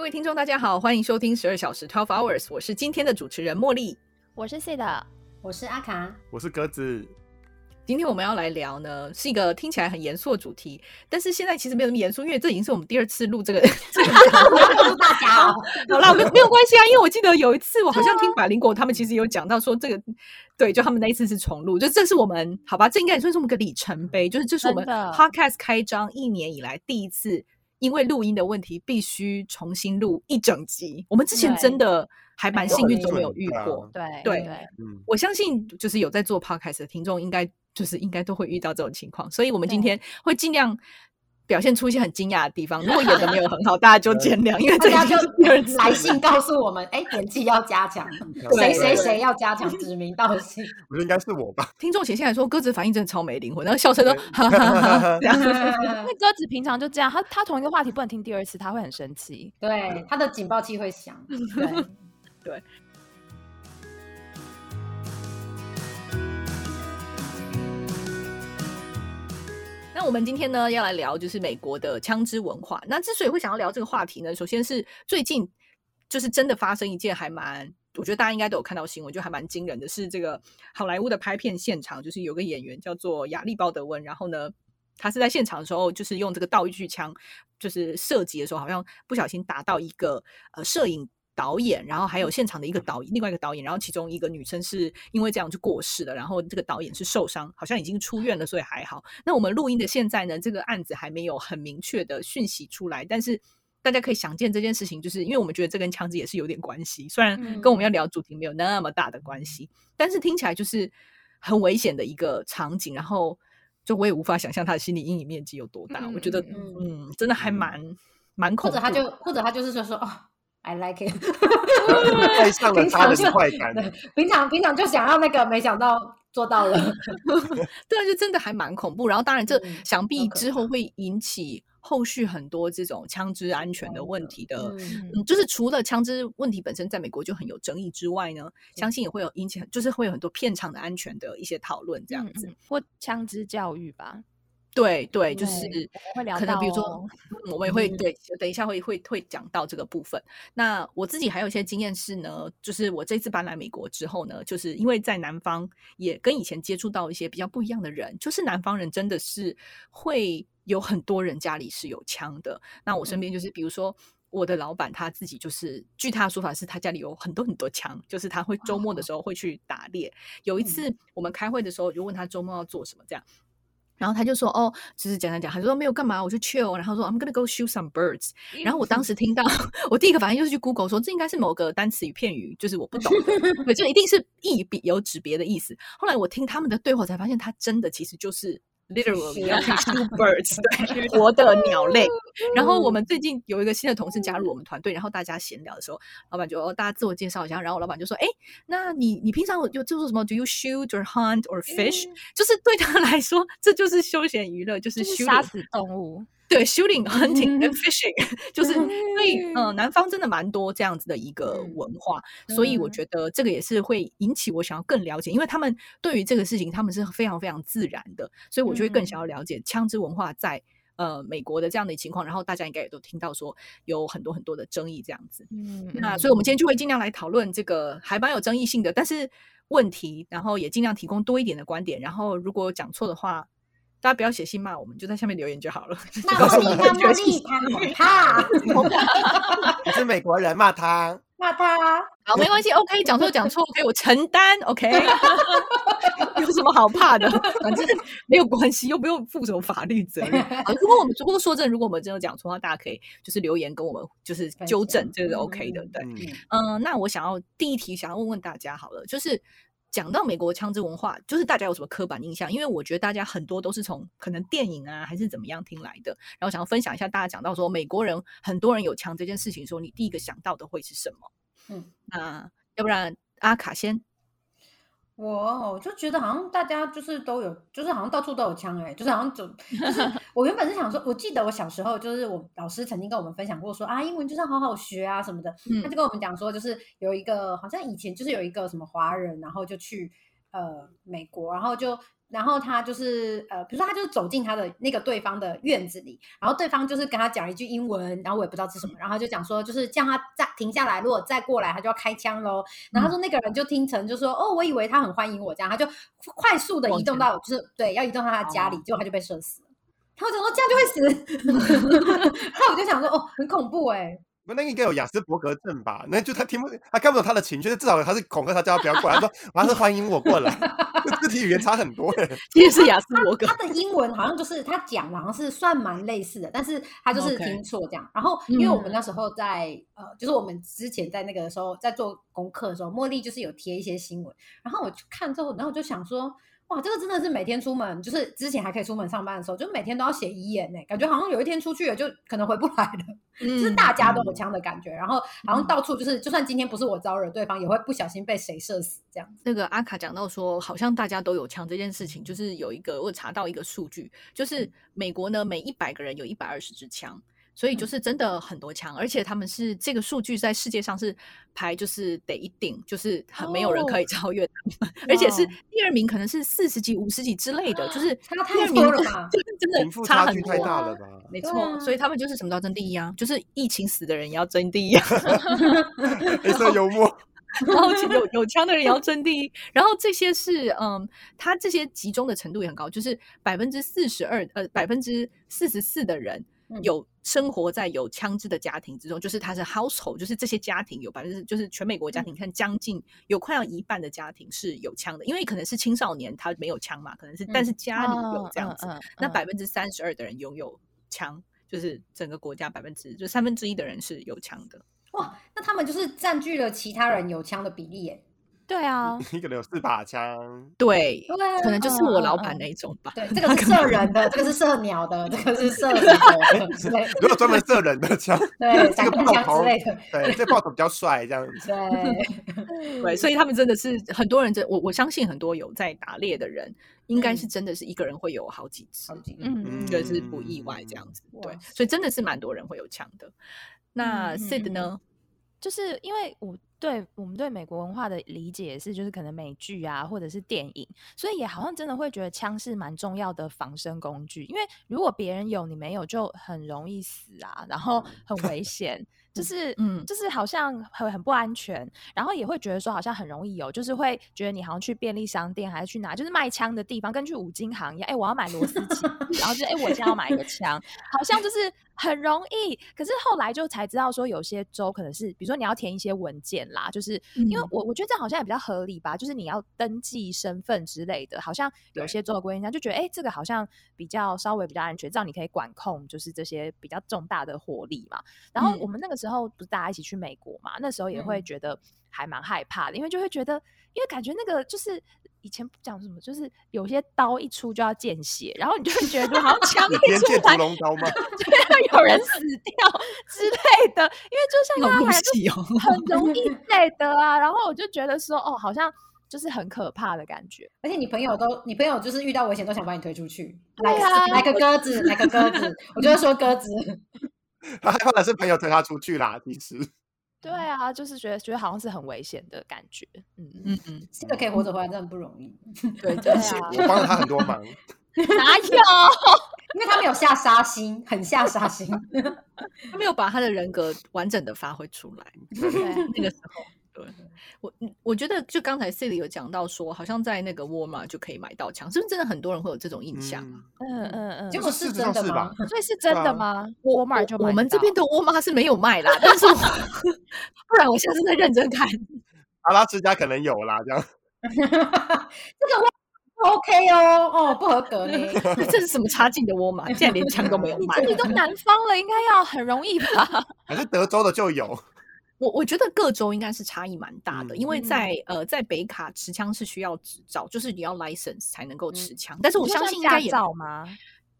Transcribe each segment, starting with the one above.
各位听众，大家好，欢迎收听十二小时 Twelve Hours，我是今天的主持人茉莉。我是 C 的，我是阿卡，我是鸽子。今天我们要来聊呢，是一个听起来很严肃的主题，但是现在其实没有那么严肃，因为这已经是我们第二次录这个。不要告诉大家哦，好啦，没有没有关系啊，因为我记得有一次我好像听百灵果他们其实有讲到说这个，对，就他们那一次是重录，就这是我们好吧，这应该也算是我们个里程碑，就是这是我们的 Podcast 开张一年以来第一次，因为录音的问题必须重新录一整集。我们之前真的还蛮幸运，都没有遇过。对对对，嗯，我相信就是有在做 podcast 的听众，应该就是应该都会遇到这种情况，所以我们今天会尽量表现出一些很惊讶的地方。如果演的没有很好，大家就见谅，因为大家就来信告诉我们，哎，演技要加强，谁谁谁要加强，指名道姓。我觉得应该是我吧。听众写信来说，鸽子反应真的超没灵魂，然后笑声都哈哈哈哈 这样。因为鸽子平常就这样，他他同一个话题不能听第二次，他会很生气。对，他的警报器会响。对，那我们今天呢要来聊就是美国的枪支文化。那之所以会想要聊这个话题呢，首先是最近就是真的发生一件还蛮，我觉得大家应该都有看到新闻，就还蛮惊人的是这个好莱坞的拍片现场，就是有个演员叫做亚历鲍德温，然后呢。他是在现场的时候，就是用这个道具枪，就是射击的时候，好像不小心打到一个呃摄影导演，然后还有现场的一个导演，另外一个导演，然后其中一个女生是因为这样就过世了，然后这个导演是受伤，好像已经出院了，所以还好。那我们录音的现在呢，这个案子还没有很明确的讯息出来，但是大家可以想见这件事情，就是因为我们觉得这跟枪支也是有点关系，虽然跟我们要聊主题没有那么大的关系，但是听起来就是很危险的一个场景，然后就我也无法想象他的心理阴影面积有多大，嗯我觉得嗯嗯，真的还蛮蛮恐怖的，或者他就或者他就是说说哦，I like it，爱上了他的快感。对，平常平常就想要那个，没想到做到了。对啊，就真的还蛮恐怖。然后当然这嗯想必之后会引起后续很多这种枪支安全的问题的。嗯嗯，就是除了枪支问题本身在美国就很有争议之外呢，相信也会有引起很，就是会有很多片场的安全的一些讨论，这样子。或枪支教育吧，对对，就是对会聊可能比如说 我们也会嗯对，等一下会会会讲到这个部分。那我自己还有一些经验是呢，就是我这次搬来美国之后呢，就是因为在南方也跟以前接触到一些比较不一样的人，就是南方人真的是会有很多人家里是有枪的。那我身边就是比如说。我的老板他自己就是，据他的说法是，他家里有很多很多枪，就是他会周末的时候会去打猎。有一次我们开会的时候，我就问他周末要做什么，这样，然后他就说：“哦，就是讲讲讲，他就说没有干嘛，我就 chill。”然后说：“I'm gonna go shoot some birds。”然后我当时听到，我第一个反应就是去 Google 说这应该是某个单词与片语，就是我不懂，对，就一定是意比有指别的意思。后来我听他们的对话才发现，他真的其实就是 literally 要去 shoot birds，对，活的鸟类。然后我们最近有一个新的同事加入我们团队，然后大家闲聊的时候，老板就、哦、大家自我介绍一下，然后我老板就说：“哎，那你你平常有就做什么？Do you shoot or hunt or fish？、就是对他来说，这就是休闲娱乐，就是就是杀死动物。对，shooting、hunting 嗯。and fishing，就是所以，嗯、南方真的蛮多这样子的一个嗯文化，所以我嗯。觉得这个也是会引起我想要更了解，因为他们对于这个事情他们是非常非常自然的，所以我就会更想要了解枪支文化在呃美国的这样的情况，然后大家应该也都听到说有很多很多的争议这样子，嗯，那所以我们今天就会尽量来讨论这个还蛮有争议性的，但是问题，然后也尽量提供多一点的观点，然后如果讲错的话。大家不要写信骂我们，就在下面留言就好了。那告诉茉莉，那我们觉得茉莉，他骂他，我是美国人，骂他。骂他。好，没关系，OK，讲错讲错，OK，我承担，OK，有什么好怕的？反正没有关系，又不用负什么法律责任。如果我们不过说真的，如果我们真的讲错的话，大家可以就是留言跟我们就是分纠正享，这个是嗯 OK 的。对，嗯，嗯、那我想要第一题想要问问大家好了，就是讲到美国枪支文化，就是大家有什么刻板印象？因为我觉得大家很多都是从可能电影啊还是怎么样听来的，然后想要分享一下大家讲到说美国人很多人有枪这件事情的时候，你第一个想到的会是什么？嗯，那要不然阿卡先。我就觉得好像大家就是都有，就是好像到处都有枪哎、就是好像就就是 我原本是想说，我记得我小时候就是我老师曾经跟我们分享过说啊，英文就是要好好学啊什么的，他就跟我们讲说，就是有一个好像以前就是有一个什么华人，然后就去呃美国，然后就。然后他就是呃，比如说他就是走进他的那个对方的院子里，然后对方就是跟他讲一句英文，然后我也不知道是什么，然后他就讲说就是叫他再停下来，如果再过来他就要开枪喽。然后他说那个人就听成就说哦，我以为他很欢迎我这样，他就快速的移动到就是对要移动到他的家里，结果他就被射死了。他讲说这样就会死，然后我就想说哦，很恐怖哎。那应该有雅斯伯格症吧？那就他听不，他看不懂他的情绪，至少他是恐吓他，叫他不要过来。他说：“我是欢迎我过来。”肢体语言差很多哎。其实是雅斯伯格。他的英文好像就是他讲好像是算蛮类似的，但是他就是听错这样。然后因为我们那时候在呃，就是我们之前在那个时候在做功课的时候，茉莉就是有贴一些新闻，然后我去看之后，然后我就想说。哇，这个真的是每天出门，就是之前还可以出门上班的时候，就每天都要写遗言呢，感觉好像有一天出去了就可能回不来了，就是大家都有枪的感觉，然后好像到处就是，就算今天不是我招惹对方，也会不小心被谁射死这样。那个阿卡讲到说，好像大家都有枪这件事情，就是有一个我查到一个数据，就是美国呢每一百个人有一百二十支枪。所以就是真的很多枪，而且他们是这个数据在世界上是排就是得一顶，就是很没有人可以超越他们，而且是第二名可能是四十几、五十几之类的，就是第二名了吧？就是真的差很多，太大了吧？没错，所以他们就是什么都要争第一啊，就是疫情死的人也要争第一啊 黑色幽默，然后有有枪的人也要争第一，然后这些是嗯，他这些集中的程度也很高，就是百分之四十二呃百分之四十四的人。有生活在有枪支的家庭之中，就是他是 household，就是这些家庭有百分之，就是全美国家庭看将近有快要一半的家庭是有枪的，因为可能是青少年他没有枪嘛，可能是但是家里有这样子，那百分之三十二的人拥有枪，就是整个国家百分之就三分之一的人是有枪的。哇，那他们就是占据了其他人有枪的比例耶。对啊，你可能有四把枪，对，可能就是我老板那一种吧。对，这个是射人的，这个是射鸟的，这个是射的。如果专门射人的枪，对，这个爆头之类的，对，这爆头比较帅，这样子。对，对，所以他们真的是很多人，真我我相信很多有在打猎的人，应该是真的是一个人会有好几支，嗯，这是不意外这样子。对，所以真的是蛮多人会有枪的。那 Sid 呢？就是因为我。对我们对美国文化的理解是，就是可能美剧啊，或者是电影，所以也好像真的会觉得枪是蛮重要的防身工具。因为如果别人有你没有，就很容易死啊，然后很危险。就是，嗯，就是好像很很不安全，然后也会觉得说好像很容易有，就是会觉得你好像去便利商店还是去哪，就是卖枪的地方，跟去五金行一样，哎，我要买螺丝 起，然后就哎，我现在要买一个枪，好像就是很容易。可是后来就才知道说，有些州可能是，比如说你要填一些文件啦，就是因为我我觉得这样好像也比较合理吧，就是你要登记身份之类的，好像有些州的规定下就觉得，哎，这个好像比较稍微比较安全，这样你可以管控，就是这些比较重大的火力嘛。然后我们那个。时候不是大家一起去美国嘛？那时候也会觉得还蛮害怕的，因为就会觉得，因为感觉那个就是以前不讲什么，就是有些刀一出就要见血，然后你就会觉得好像枪一出来，屠龙刀吗？就会有人死掉之类的。因为就像刚才很容易累的啊，然后我就觉得说，哦，好像就是很可怕的感觉。而且你朋友都，你朋友就是遇到危险都想把你推出去，来来个鸽子，来个鸽子，我就会说鸽子。他害怕的是朋友推他出去啦，其实。对啊，就是觉得觉得好像是很危险的感觉。嗯嗯嗯，这个可以活着回来真的不容易。对，对啊，我帮了他很多忙。哪有？因为他没有下杀心，很下杀心，他没有把他的人格完整的发挥出来。对，那个时候。对，我我觉得就刚才 C 里有讲到说，好像在那个沃尔玛就可以买到枪，是不是真的很多人会有这种印象啊？嗯嗯嗯，结果是真的吗？所以是 真的吗？沃尔玛就我们这边的沃尔玛是没有卖啦，但是不然我下次再认真看。阿拉斯加可能有啦，这样。这个沃 OK 哦，哦不合格呢。这是什么差劲的沃尔玛？竟然连枪都没有卖？你都南方了，应该要很容易吧？还是德州的就有？我我觉得各州应该是差异蛮大的，因为在呃在北卡持枪是需要执照，就是你要 license 才能够持枪。但是我相信应该也吗？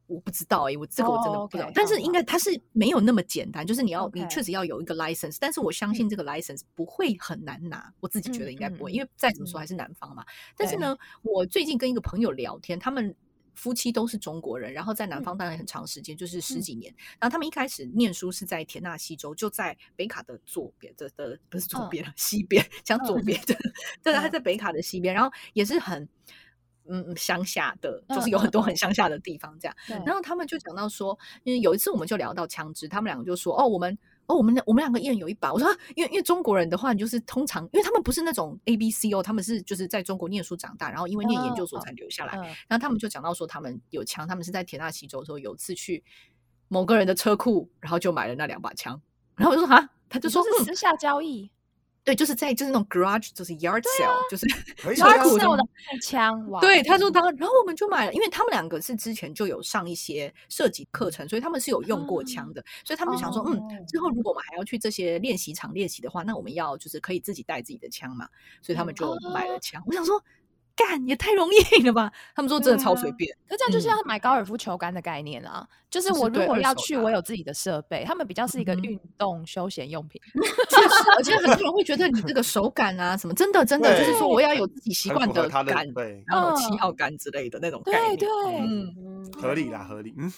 我不知道哎，我这个我真的不知道。但是应该它是没有那么简单，就是你要你确实要有一个 license。但是我相信这个 license 不会很难拿，我自己觉得应该不会，因为再怎么说还是南方嘛。但是呢，我最近跟一个朋友聊天，他们。夫妻都是中国人，然后在南方待了很长时间，就是十几年。然后他们一开始念书是在田纳西州，就在北卡的左边的的不是左边了，西边讲左边的，对，他在北卡的西边，然后也是很。嗯，乡下的就是有很多很乡下的地方，这样。然后他们就讲到说，因为有一次我们就聊到枪支，他们两个就说：“哦，我们哦，我们我们两个一人有一把。”我说：“因为因为中国人的话，你就是通常，因为他们不是那种 A B C 哦，他们是就是在中国念书长大，然后因为念研究所才留下来。然后他们就讲到说，他们有枪，他们是在田纳西州的时候有次去某个人的车库，然后就买了那两把枪。然后我就说：“啊，他就说是私下交易。”对，就是在就是那种 garage，就是 yard sale，就是 yard sale 的枪。对，他说他，然后我们就买了，因为他们两个是之前就有上一些射击课程，所以他们是有用过枪的，所以他们就想说，嗯，之后如果我们还要去这些练习场练习的话，那我们要就是可以自己带自己的枪嘛，所以他们就买了枪。我想说。干也太容易了吧！他们说真的超随便，可这样就像买高尔夫球杆的概念啊。就是我如果要去，我有自己的设备，他们比较是一个运动休闲用品。确实，而且很多人会觉得你这个手感啊什么，真的真的就是说我要有自己习惯的杆，然后七号杆之类的那种概念。对对，嗯，合理啦，合理，嗯。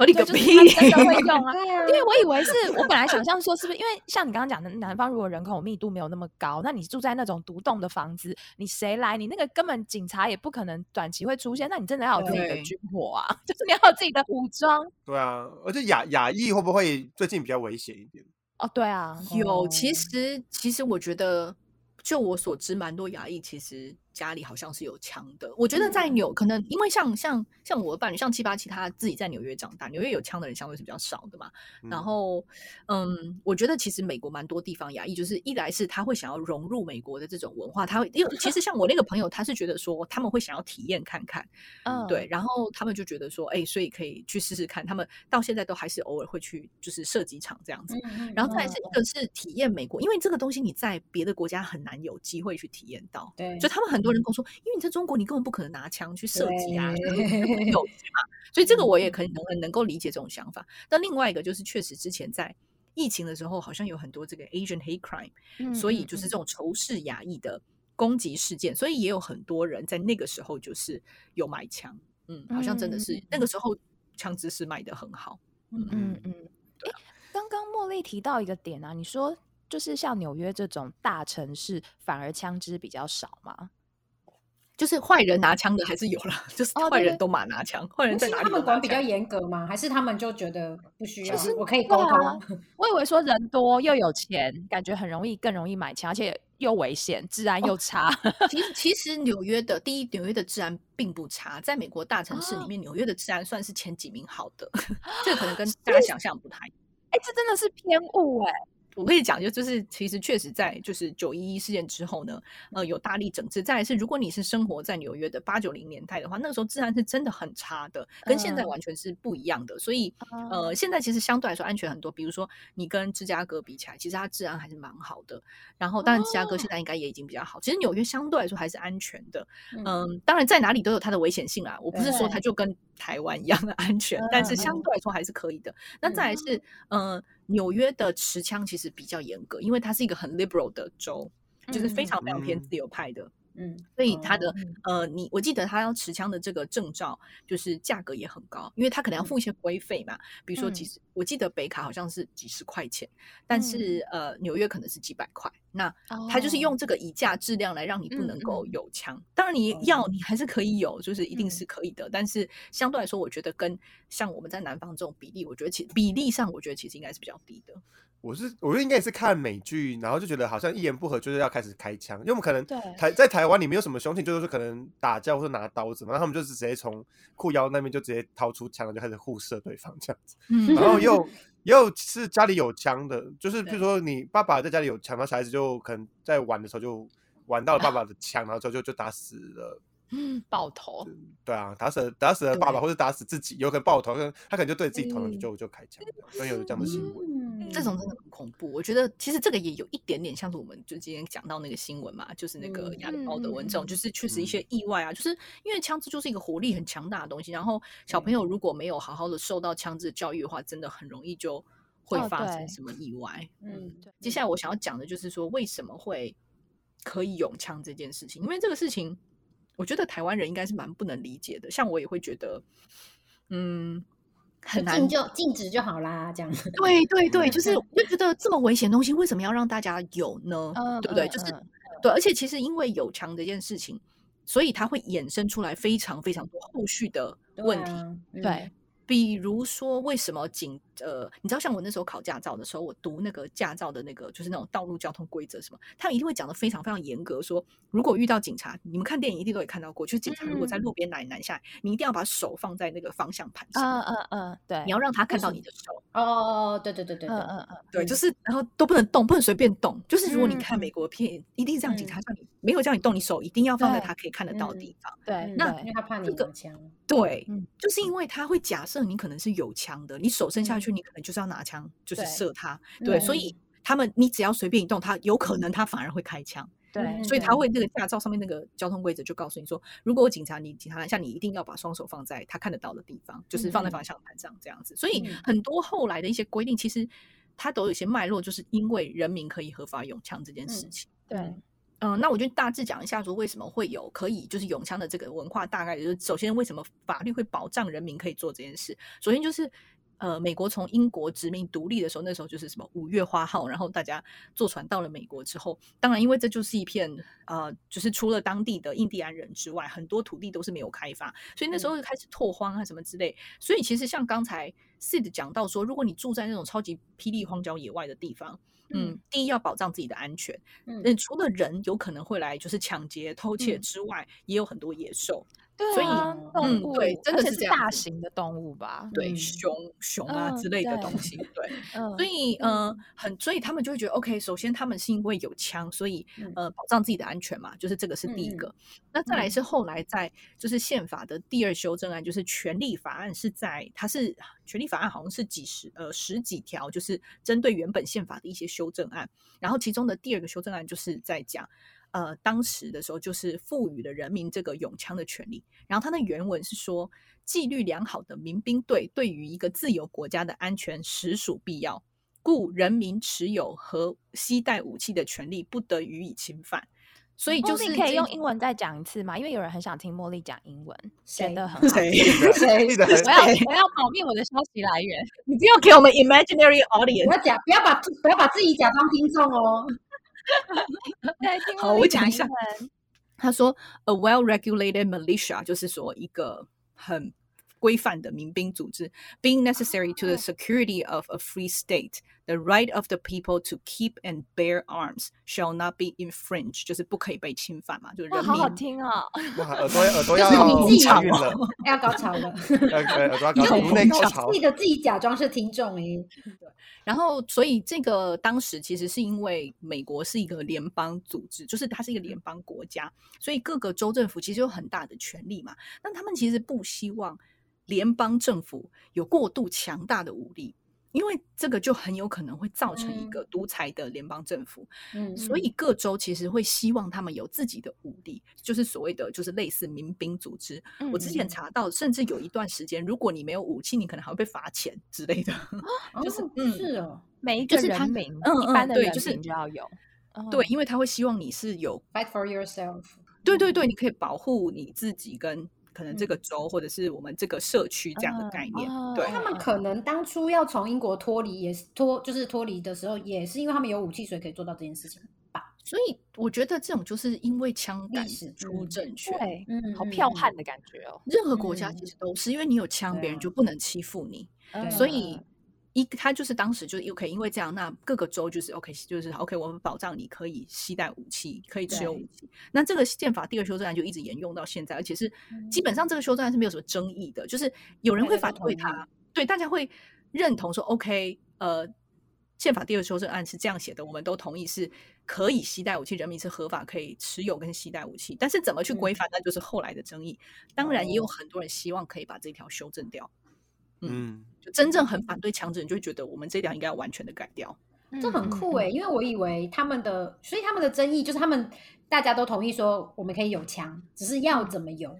合理个屁！真 的会用啊，因为我以为是我本来想象说是不是因为像你刚刚讲的，南方如果人口密度没有那么高，那你住在那种独栋的房子，你谁来，你那个根本警察也不可能短期会出现，那你真的要有自己的军火啊，就是你要有自己的武装。对啊，而且亚亚裔会不会最近比较危险一点？哦，对啊，有，其实其实我觉得。就我所知，蛮多亚裔其实家里好像是有枪的。我觉得在纽，可能因为像像像我的伴侣，像七八七，他自己在纽约长大，纽约有枪的人相对是比较少的嘛。然后，嗯，我觉得其实美国蛮多地方亚裔，就是一来是他会想要融入美国的这种文化，他会因为其实像我那个朋友，他是觉得说他们会想要体验看看，嗯，对，然后他们就觉得说，哎，所以可以去试试看。他们到现在都还是偶尔会去，就是射击场这样子。然后再是一个是体验美国，因为这个东西你在别的国家很难。难有机会去体验到，对，就他们很多人跟我说，因为你在中国，你根本不可能拿枪去射击啊，有嘛，所以这个我也可能能能够理解这种想法。那另外一个就是，确实之前在疫情的时候，好像有很多这个 Asian hate crime，所以就是这种仇视亚裔的攻击事件，所以也有很多人在那个时候就是有买枪，嗯，好像真的是那个时候枪支是卖的很好，嗯嗯嗯。哎，刚刚茉莉提到一个点啊，你说。就是像纽约这种大城市，反而枪支比较少吗？就是坏人拿枪的还是有了，就是坏人都马拿枪，坏人在哪里？他们管比较严格吗？还是他们就觉得不需要？我可以沟通。我以为说人多又有钱，感觉很容易，更容易买枪，而且又危险，治安又差。其实，其实纽约的第一，纽约的治安并不差，在美国大城市里面，纽约的治安算是前几名好的。这可能跟大家想象不太……哎，这真的是偏误哎。我可以讲，就就是其实确实在就是九一一事件之后呢，呃，有大力整治。再来是，如果你是生活在纽约的八九零年代的话，那个时候治安是真的很差的，跟现在完全是不一样的。所以，呃，现在其实相对来说安全很多。比如说，你跟芝加哥比起来，其实它治安还是蛮好的。然后，当然芝加哥现在应该也已经比较好。其实纽约相对来说还是安全的。嗯，当然在哪里都有它的危险性啊。我不是说它就跟台湾一样的安全，但是相对来说还是可以的。那再来是，呃。纽约的持枪其实比较严格，因为它是一个很 liberal 的州，就是非常非常偏自由派的。嗯，所以他的呃，你我记得他要持枪的这个证照，就是价格也很高，因为他可能要付一些规费嘛，比如说几十，我记得北卡好像是几十块钱，但是呃，纽约可能是几百块。那他就是用这个以价质量来让你不能够有枪，当然你要你还是可以有，就是一定是可以的，但是相对来说，我觉得跟像我们在南方这种比例，我觉得其比例上，我觉得其实应该是比较低的。我是我觉得应该也是看美剧，然后就觉得好像一言不合就是要开始开枪，因为我们可能台在台湾你没有什么凶器，就是说可能打架或者拿刀子嘛，然后他们就是直接从裤腰那边就直接掏出枪，就开始互射对方这样子。然后又 又是家里有枪的，就是比如说你爸爸在家里有枪，那小孩子就可能在玩的时候就玩到了爸爸的枪，然后之后就就打死了。嗯，爆头，对啊，打死打死了爸爸，或者打死自己，有可能爆头，他可能就对自己头就就开枪，所以有这样的新闻，这种真的很恐怖。我觉得其实这个也有一点点像是我们就今天讲到那个新闻嘛，就是那个亚历鲍德文这种，就是确实一些意外啊，就是因为枪支就是一个火力很强大的东西，然后小朋友如果没有好好的受到枪支的教育的话，真的很容易就会发生什么意外。嗯，接下来我想要讲的就是说为什么会可以用枪这件事情，因为这个事情。我觉得台湾人应该是蛮不能理解的。像我也会觉得，嗯，很难就禁止就好啦，这样。对对对，就是就觉得这么危险的东西，为什么要让大家有呢？对不对？就是对，而且其实因为有枪这件事情，所以它会衍生出来非常非常多后续的问题。对。比如说，为什么警呃，你知道，像我那时候考驾照的时候，我读那个驾照的那个，就是那种道路交通规则什么，他们一定会讲的非常非常严格，说如果遇到警察，你们看电影一定都会看到过，就是警察如果在路边拦拦下来，你一定要把手放在那个方向盘上，嗯嗯嗯，对，你要让他看到你的手。哦，对对对对对，嗯嗯，对，就是然后都不能动，不能随便动，就是如果你看美国片，一定是让警察叫你没有叫你动，你手一定要放在他可以看得到的地方。对，那因为他怕你有枪。对，就是因为他会假设你可能是有枪的，你手伸下去，你可能就是要拿枪，就是射他。对，所以他们你只要随便一动，他有可能他反而会开枪。对，所以他会那个驾照上面那个交通规则就告诉你说，如果警察你警察拦下你，一定要把双手放在他看得到的地方，就是放在方向盘上这样子。所以很多后来的一些规定，其实它都有一些脉络，就是因为人民可以合法用枪这件事情。对。嗯，那我就大致讲一下，说为什么会有可以就是永枪的这个文化，大概就是首先为什么法律会保障人民可以做这件事。首先就是，呃，美国从英国殖民独立的时候，那时候就是什么五月花号，然后大家坐船到了美国之后，当然因为这就是一片呃，就是除了当地的印第安人之外，很多土地都是没有开发，所以那时候就开始拓荒啊什么之类。所以其实像刚才 Sid 讲到说，如果你住在那种超级霹雳荒郊野外的地方。嗯，第一要保障自己的安全。嗯，除了人有可能会来就是抢劫、偷窃之外，也有很多野兽。对，所以嗯，对，真的是大型的动物吧？对，熊熊啊之类的东西。对，所以嗯，很，所以他们就会觉得，OK，首先他们是因为有枪，所以呃，保障自己的安全嘛，就是这个是第一个。那再来是后来在就是宪法的第二修正案，就是权利法案是在它是权利法案，好像是几十呃十几条，就是针对原本宪法的一些修正案。然后其中的第二个修正案就是在讲。呃，当时的时候就是赋予了人民这个拥枪的权利。然后它的原文是说，纪律良好的民兵队对于一个自由国家的安全实属必要，故人民持有和携带武器的权利不得予以侵犯。所以就是可以用英文再讲一次吗？因为有人很想听茉莉讲英文，觉得很 谁 谁我要我要保密我的消息来源，你不要给我们 imaginary audience，不要假不要把不要把自己假装听众哦。好，我讲一下。他说，a well-regulated militia 就是说一个很规范的民兵组织，being necessary to the security of a free state, the right of the people to keep and bear arms shall not be infringed，就是不可以被侵犯嘛，就是人民。好好听哦，耳朵耳朵要高潮了，要高潮了，耳朵要 高 潮，颅内高潮。记得自己假装是听众哎。然后，所以这个当时其实是因为美国是一个联邦组织，就是它是一个联邦国家，所以各个州政府其实有很大的权力嘛。那他们其实不希望联邦政府有过度强大的武力。因为这个就很有可能会造成一个独裁的联邦政府，嗯，所以各州其实会希望他们有自己的武力，就是所谓的就是类似民兵组织。我之前查到，甚至有一段时间，如果你没有武器，你可能还会被罚钱之类的。就是嗯，是哦，每一个人民，嗯，一般的人，就是就要有，对，因为他会希望你是有 fight for yourself，对对对，你可以保护你自己跟。可能这个州或者是我们这个社区这样的概念，对他们可能当初要从英国脱离，也是脱就是脱离的时候，也是因为他们有武器，所以可以做到这件事情吧。所以我觉得这种就是因为枪杆出政权，对，嗯，好剽悍的感觉哦。任何国家其实都是因为你有枪，别人就不能欺负你，所以。一，他就是当时就是 OK，因为这样，那各个州就是 OK，就是 OK，我们保障你可以携带武器，可以持有武器。那这个宪法第二修正案就一直沿用到现在，而且是基本上这个修正案是没有什么争议的，就是有人会反对他，对大家会认同说 OK，呃，宪法第二修正案是这样写的，我们都同意是可以携带武器，人民是合法可以持有跟携带武器，但是怎么去规范，那就是后来的争议。当然，也有很多人希望可以把这条修正掉。嗯，就真正很反对强制，你就会觉得我们这条应该要完全的改掉。这很酷哎，因为我以为他们的，所以他们的争议就是他们大家都同意说我们可以有枪，只是要怎么有。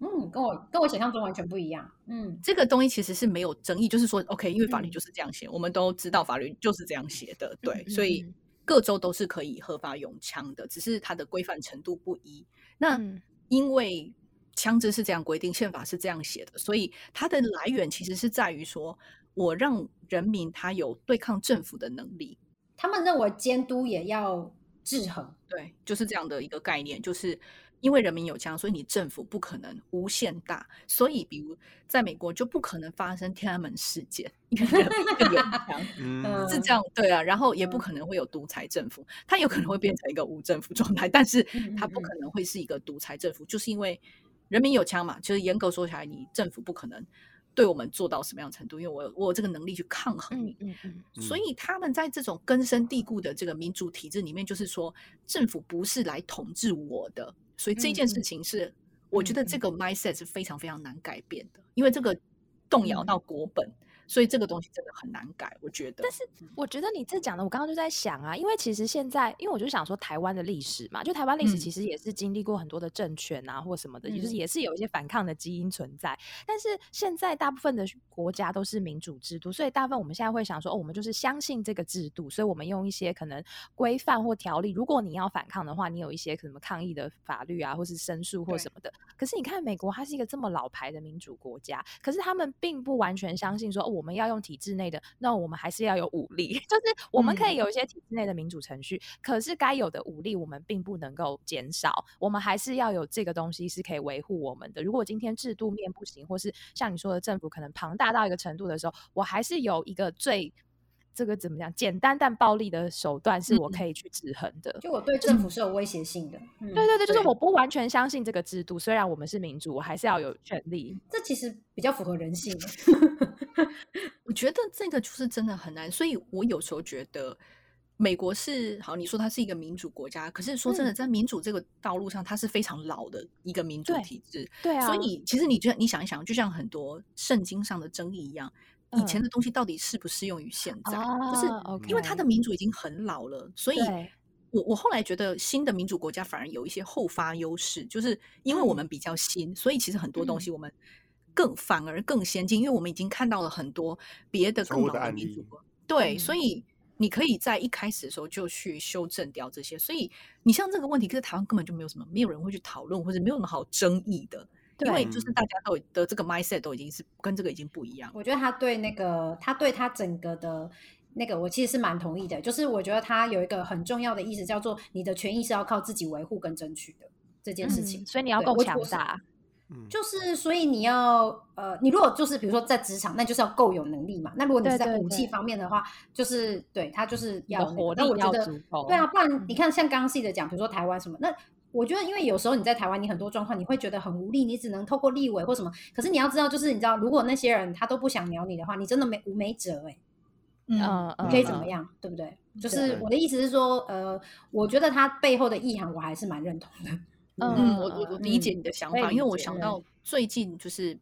嗯，跟我跟我想象中完全不一样。嗯，这个东西其实是没有争议，就是说 OK，因为法律就是这样写，我们都知道法律就是这样写的，对，所以各州都是可以合法用枪的，只是它的规范程度不一。那。因为枪支是这样规定，宪法是这样写的，所以它的来源其实是在于说，我让人民他有对抗政府的能力。他们认为监督也要制衡，对，就是这样的一个概念，就是因为人民有枪，所以你政府不可能无限大。所以，比如在美国就不可能发生天安门事件，因为人民有枪，是这样，对啊。然后也不可能会有独裁政府，它有可能会变成一个无政府状态，但是它不可能会是一个独裁政府，就是因为人民有枪嘛。其实严格说起来，你政府不可能。对我们做到什么样程度？因为我我有这个能力去抗衡你，嗯嗯嗯，所以他们在这种根深蒂固的这个民主体制里面，就是说政府不是来统治我的，所以这件事情是我觉得这个 mindset 是非常非常难改变的，因为这个动摇到国本。所以这个东西真的很难改，我觉得。但是我觉得你这讲的，我刚刚就在想啊，因为其实现在，因为我就想说台湾的历史嘛，就台湾历史其实也是经历过很多的政权啊，或什么的，就是也是有一些反抗的基因存在。但是现在大部分的国家都是民主制度，所以大部分我们现在会想说，哦，我们就是相信这个制度，所以我们用一些可能规范或条例，如果你要反抗的话，你有一些什么抗议的法律啊，或是申诉或什么的。可是你看美国，它是一个这么老牌的民主国家，可是他们并不完全相信说，哦。我们要用体制内的，那我们还是要有武力。就是我们可以有一些体制内的民主程序，可是该有的武力我们并不能够减少。我们还是要有这个东西是可以维护我们的。如果今天制度面不行，或是像你说的政府可能庞大到一个程度的时候，我还是有一个最。这个怎么讲？简单但暴力的手段是我可以去制衡的。就我对政府是有威胁性的。对对对，就是我不完全相信这个制度。虽然我们是民主，我还是要有权利。这其实比较符合人性。我觉得这个就是真的很难。所以我有时候觉得，美国是好，你说它是一个民主国家，可是说真的，在民主这个道路上，它是非常老的一个民主体制。对啊。所以你其实你觉得，你想一想，就像很多圣经上的争议一样。以前的东西到底适不适用于现在？就是因为它的民主已经很老了，所以我我后来觉得新的民主国家反而有一些后发优势，就是因为我们比较新，所以其实很多东西我们更反而更先进，因为我们已经看到了很多别的更老的民主国。对，所以你可以在一开始的时候就去修正掉这些。所以你像这个问题，可是台湾根本就没有什么，没有人会去讨论，或者没有什么好争议的。因为就是大家都的这个 mindset 都已经是跟这个已经不一样。我觉得他对那个他对他整个的那个，我其实是蛮同意的。就是我觉得他有一个很重要的意思，叫做你的权益是要靠自己维护跟争取的这件事情。所以你要够强大。就是所以你要呃，你如果就是比如说在职场，那就是要够有能力嘛。那如果你是在武器方面的话，就是对他就是要火力要足够。对啊，不然你看像刚刚 C 的讲，比如说台湾什么那。我觉得，因为有时候你在台湾，你很多状况你会觉得很无力，你只能透过立委或什么。可是你要知道，就是你知道，如果那些人他都不想鸟你的话，你真的没无没辙哎。嗯，你可以怎么样，对不对？就是我的意思是说，呃，我觉得他背后的意涵我还是蛮认同的。嗯，我我我理解你的想法，因为我想到最近就是，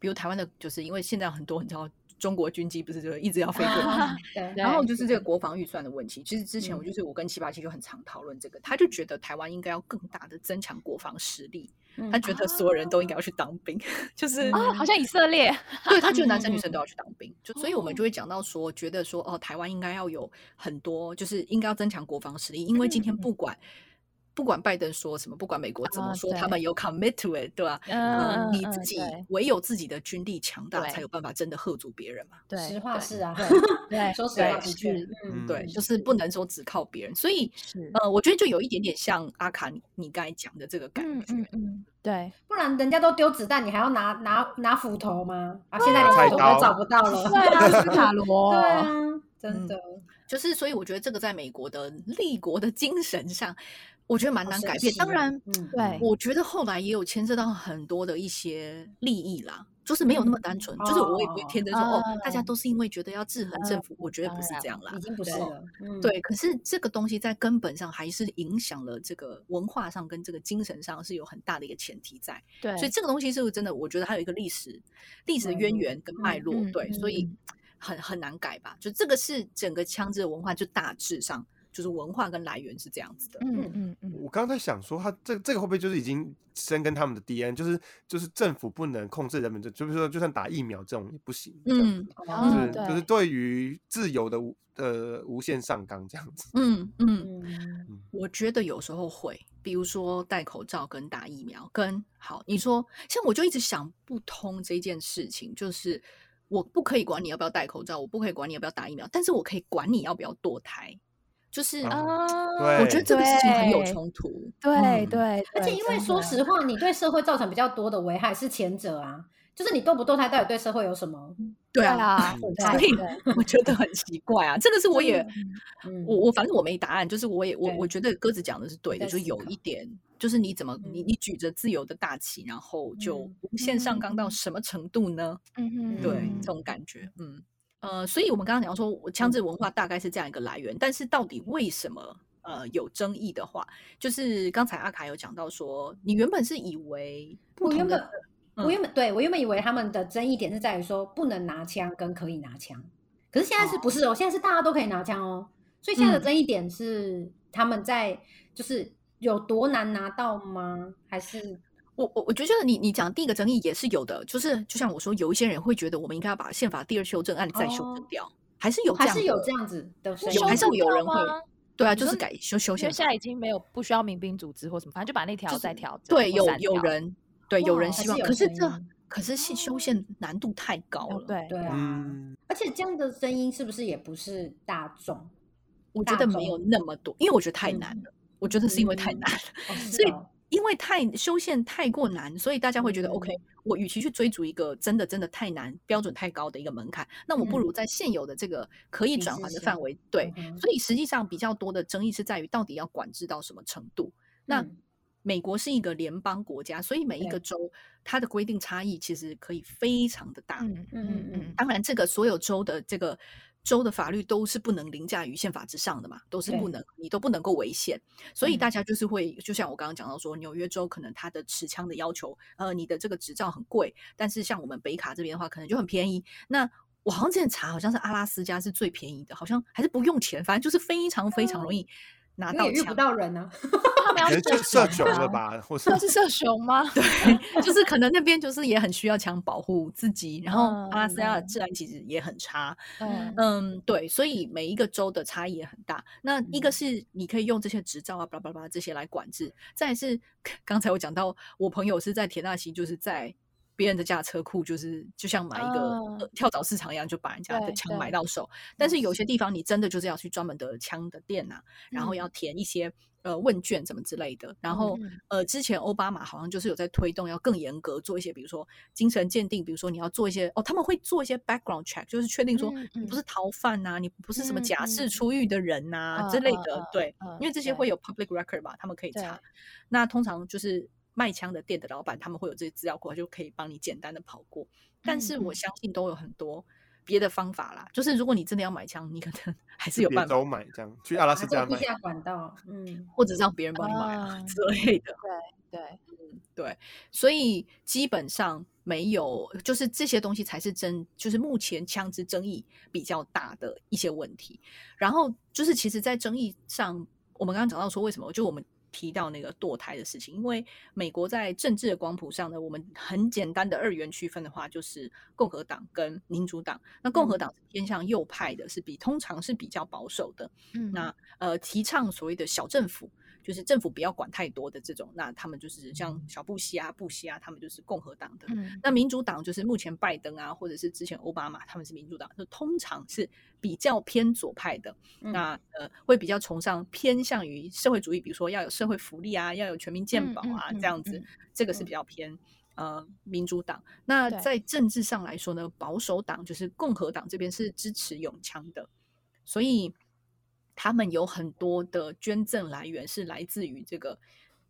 比如台湾的，就是因为现在很多你知道。中国军机不是就一直要飞过来 然后就是这个国防预算的问题。其实之前我就是我跟七八七就很常讨论这个，他就觉得台湾应该要更大的增强国防实力。他觉得所有人都应该要去当兵，就是好像以色列，对他觉得男生女生都要去当兵。就所以我们就会讲到说，觉得说哦，台湾应该要有很多，就是应该要增强国防实力，因为今天不管。不管拜登说什么，不管美国怎么说，他们有 commit to it，对吧？嗯，你自己唯有自己的军力强大，才有办法真的吓住别人嘛。对，实话是啊，对，说实话是，嗯，对，就是不能说只靠别人。所以，呃，我觉得就有一点点像阿卡你你刚才讲的这个感觉，嗯嗯，对，不然人家都丢子弹，你还要拿拿拿斧头吗？啊，现在连斧头都找不到了，对啊，斯卡罗，对啊，真的，就是所以我觉得这个在美国的立国的精神上。我觉得蛮难改变，当然，对，我觉得后来也有牵涉到很多的一些利益啦，就是没有那么单纯，就是我也不会天真说哦，大家都是因为觉得要制衡政府，我觉得不是这样啦，已经不是了，对。可是这个东西在根本上还是影响了这个文化上跟这个精神上是有很大的一个前提在，对。所以这个东西是不是真的？我觉得它有一个历史历史的渊源跟脉络，对，所以很很难改吧？就这个是整个枪支的文化，就大致上。就是文化跟来源是这样子的。嗯嗯嗯。我刚才想说，他这这个会不会就是已经深根他们的 DNA，就是就是政府不能控制人们，就就是说，就算打疫苗这种也不行。嗯，就是就是对于自由的呃无限上纲这样子。嗯嗯嗯，我觉得有时候会，比如说戴口罩跟打疫苗，跟好你说，像我就一直想不通这件事情，就是我不可以管你要不要戴口罩，我不可以管你要不要打疫苗，但是我可以管你要不要堕胎。就是啊，我觉得这个事情很有冲突。对对，而且因为说实话，你对社会造成比较多的危害是前者啊。就是你堕不堕胎，到底对社会有什么？对啊，所以我觉得很奇怪啊。这个是我也，我我反正我没答案。就是我也我我觉得鸽子讲的是对的，就有一点，就是你怎么你你举着自由的大旗，然后就无限上纲到什么程度呢？嗯嗯，对，这种感觉，嗯呃，所以我们刚刚讲说，我枪支文化大概是这样一个来源，但是到底为什么呃有争议的话，就是刚才阿卡有讲到说，你原本是以为我原本。我原本对我原本以为他们的争议点是在于说不能拿枪跟可以拿枪，可是现在是不是哦？现在是大家都可以拿枪哦，所以现在的争议点是他们在就是有多难拿到吗？还是我我我觉得你你讲第一个争议也是有的，就是就像我说，有一些人会觉得我们应该要把宪法第二修正案再修正掉，还是有还是有这样子的，有还是有人会对啊，就是改修修宪，现在已经没有不需要民兵组织或什么，反正就把那条再调对，有有人。对，有人希望，可是这可是修修宪难度太高了。对对啊，而且这样的声音是不是也不是大众？我觉得没有那么多，因为我觉得太难了。我觉得是因为太难了，所以因为太修宪太过难，所以大家会觉得 OK。我与其去追逐一个真的真的太难、标准太高的一个门槛，那我不如在现有的这个可以转换的范围。对，所以实际上比较多的争议是在于到底要管制到什么程度。那美国是一个联邦国家，所以每一个州它的规定差异其实可以非常的大。嗯嗯嗯。当然，这个所有州的这个州的法律都是不能凌驾于宪法之上的嘛，都是不能，你都不能够违宪。所以大家就是会，就像我刚刚讲到说，纽约州可能它的持枪的要求，呃，你的这个执照很贵，但是像我们北卡这边的话，可能就很便宜。那我好像之前查，好像是阿拉斯加是最便宜的，好像还是不用钱，反正就是非常非常容易。拿到遇不到人 呢，他们要射熊了吧？或是是射熊吗？对，就是可能那边就是也很需要强保护自己，然后阿拉斯加的治安其实也很差。嗯嗯，对，所以每一个州的差异也很大。那一个是你可以用这些执照啊，巴拉巴拉这些来管制；再是刚才我讲到，我朋友是在田纳西，就是在。别人的家车库就是就像买一个跳蚤市场一样，就把人家的枪买到手。但是有些地方你真的就是要去专门的枪的店呐，然后要填一些呃问卷什么之类的。然后呃，之前奥巴马好像就是有在推动要更严格做一些，比如说精神鉴定，比如说你要做一些哦，他们会做一些 background check，就是确定说你不是逃犯呐，你不是什么假释出狱的人呐之类的。对，因为这些会有 public record 吧，他们可以查。那通常就是。卖枪的店的老板，他们会有这些资料库，就可以帮你简单的跑过。但是我相信都有很多别的方法啦。就是如果你真的要买枪，你可能 还是有办法。都买这样，去阿拉斯加买。管道，嗯，或者让别人帮你买啊之类的。对对，嗯对。所以基本上没有，就是这些东西才是真，就是目前枪支争议比较大的一些问题。然后就是其实，在争议上，我们刚刚讲到说，为什么就我们。提到那个堕胎的事情，因为美国在政治的光谱上呢，我们很简单的二元区分的话，就是共和党跟民主党。那共和党偏向右派的，是比通常是比较保守的。嗯，那呃，提倡所谓的小政府。就是政府不要管太多的这种，那他们就是像小布希啊、布希啊，他们就是共和党的。那民主党就是目前拜登啊，或者是之前奥巴马，他们是民主党，就通常是比较偏左派的。那呃，会比较崇尚偏向于社会主义，比如说要有社会福利啊，要有全民健保啊这样子，这个是比较偏呃民主党。那在政治上来说呢，保守党就是共和党这边是支持永枪的，所以。他们有很多的捐赠来源是来自于这个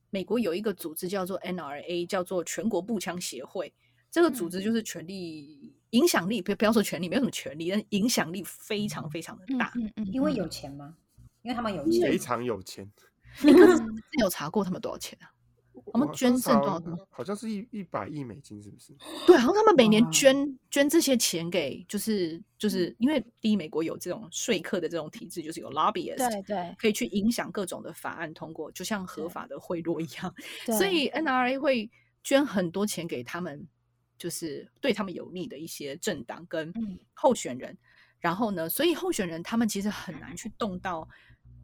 美国有一个组织叫做 NRA，叫做全国步枪协会。这个组织就是权力、影响力，不不要说权力，没有什么权力，但影响力非常非常的大。嗯嗯，因为有钱吗？因为他们有钱，非常有钱。你有查过他们多少钱啊？我们捐赠多少？好像是一一百亿美金，是不是？对，然后他们每年捐捐这些钱给，就是就是因为第一，美国有这种说客的这种体制，就是有 lobbyist，对对，可以去影响各种的法案通过，就像合法的贿赂一样。所以 NRA 会捐很多钱给他们，就是对他们有利的一些政党跟候选人。然后呢，所以候选人他们其实很难去动到。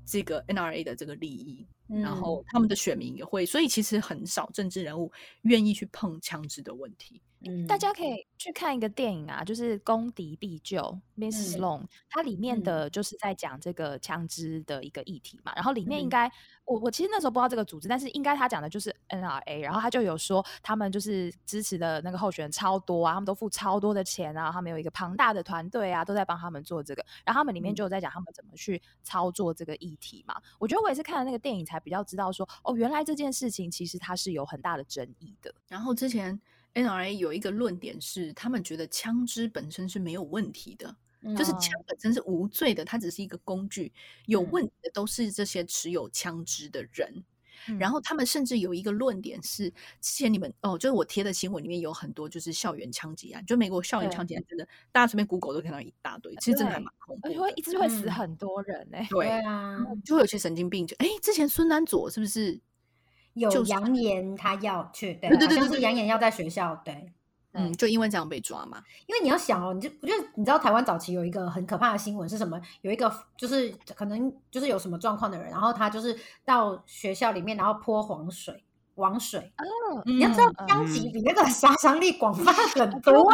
这个 NRA 的这个利益，然后他们的选民也会，所以其实很少政治人物愿意去碰枪支的问题。大家可以去看一个电影啊，就是《攻敌必救》（Miss Sloan），它里面的就是在讲这个枪支的一个议题嘛。然后里面应该，我我其实那时候不知道这个组织，但是应该他讲的就是 NRA。然后他就有说，他们就是支持的那个候选人超多啊，他们都付超多的钱啊，他们有一个庞大的团队啊，都在帮他们做这个。然后他们里面就有在讲他们怎么去操作这个议题嘛。我觉得我也是看了那个电影才比较知道说，哦，原来这件事情其实它是有很大的争议的。然后之前。NRA 有一个论点是，他们觉得枪支本身是没有问题的，就是枪本身是无罪的，它只是一个工具。有问题的都是这些持有枪支的人。然后他们甚至有一个论点是，之前你们哦，就是我贴的新闻里面有很多就是校园枪击案，就美国校园枪击案真的，大家随便 Google 都看到一大堆，其实真的还蛮恐怖，而且会一直会死很多人哎。对啊，就会有些神经病，就哎，之前孙南佐是不是？有扬言他要去，对，好像是扬言要在学校，对，嗯，就因为这样被抓嘛。因为你要想哦，你就我觉得你知道台湾早期有一个很可怕的新闻是什么？有一个就是可能就是有什么状况的人，然后他就是到学校里面，然后泼黄水。王水，你要知道枪击比那个杀伤力广泛很 多，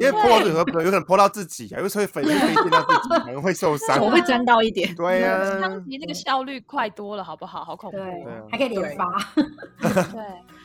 因为泼水有有可能泼到自己啊，有时候飞飞溅到自己，可能会受 伤，我会沾到一点。对呀，枪击那个效率快多了，好不好？好恐怖，还可以连发。对。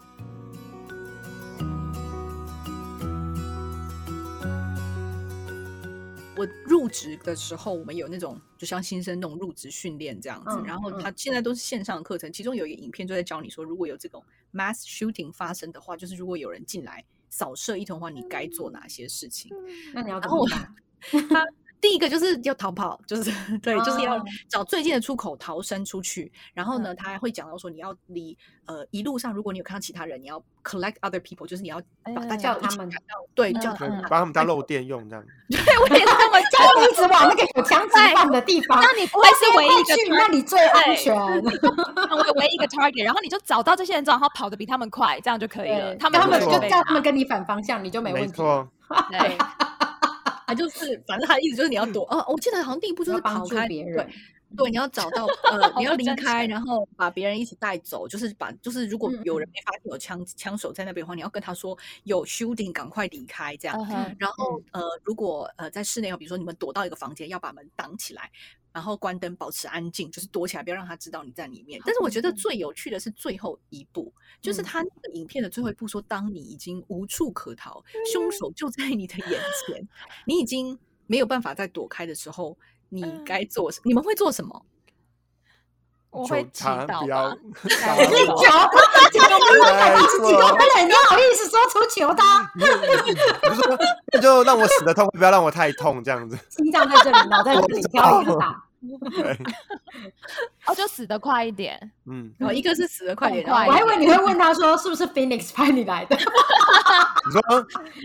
我入职的时候，我们有那种就像新生那种入职训练这样子，然后他现在都是线上课程，其中有一个影片就在教你说，如果有这种 mass shooting 发生的话，就是如果有人进来扫射一通的话，你该做哪些事情？那你要怎么办？他。第一个就是要逃跑，就是 对，就是要找最近的出口逃生出去。然后呢，他还会讲到说，你要离呃一路上，如果你有看到其他人，你要 collect other people，就是你要把大家他们对叫他们把他们当漏电用这样。对，我也是这么叫一直往那个有枪击犯的地方，那你不会是唯一一个，那你最安全，唯一一个 target，然后你就找到这些人之后，然后跑得比他们快，这样就可以了。他们他们就叫他们跟你反方向，你就没问题。对。就是，反正他的意思就是你要躲。哦，我记得好像第一步就是逃开，对对，你要找到 呃，你要离开，然后把别人一起带走。就是把，就是如果有人没发现有枪枪手在那边的话，你要跟他说有 shooting，赶快离开这样。然后呃，如果呃在室内，比如说你们躲到一个房间，要把门挡起来。然后关灯，保持安静，就是躲起来，不要让他知道你在里面。但是我觉得最有趣的是最后一步，就是他那个影片的最后一步说：当你已经无处可逃，凶手就在你的眼前，你已经没有办法再躲开的时候，你该做什？你们会做什么？我会祈祷。你求，求，求他，你好意思说出求他？你说那就让我死的痛，不要让我太痛，这样子。心脏在这里，脑在这里，跳一下。哦，就死得快一点。嗯，然后一个是死得快一点，我还以为你会问他说是不是 Phoenix 派你来的。你说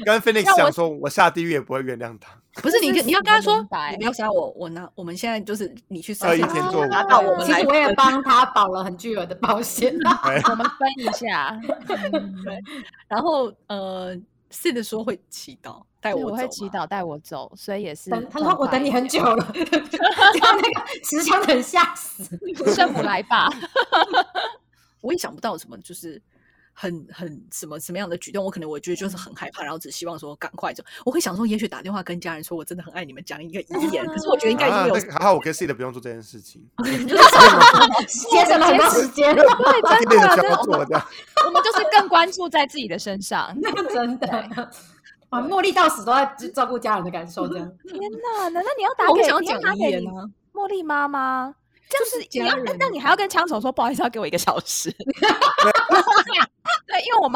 跟 Phoenix 讲说，我下地狱也不会原谅他。不是你，你要跟他说，你不要杀我，我拿我们现在就是你去杀一天做拿到我们。其实我也帮他保了很巨额的保险，我们分一下。然后呃。是的，说会祈祷带我，我会祈祷带我走，所以也是。他说我等你很久了，这样那个石枪很吓死，圣母来吧。我也想不到什么，就是很很什么什么样的举动，我可能我觉得就是很害怕，然后只希望说赶快走。我会想说，也许打电话跟家人说我真的很爱你们，讲一个 遗言。可是我觉得应该没有。还好我跟 C 的不用做这件事情，节省了很多时间。对，真的，我们就是更关注在自己的身上。真的，啊，茉莉到死都在照顾家人的感受，这样。天哪，难道你要打给你要打给茉莉妈妈？就是你要，那你还要跟枪手说不好意思，要给我一个小时。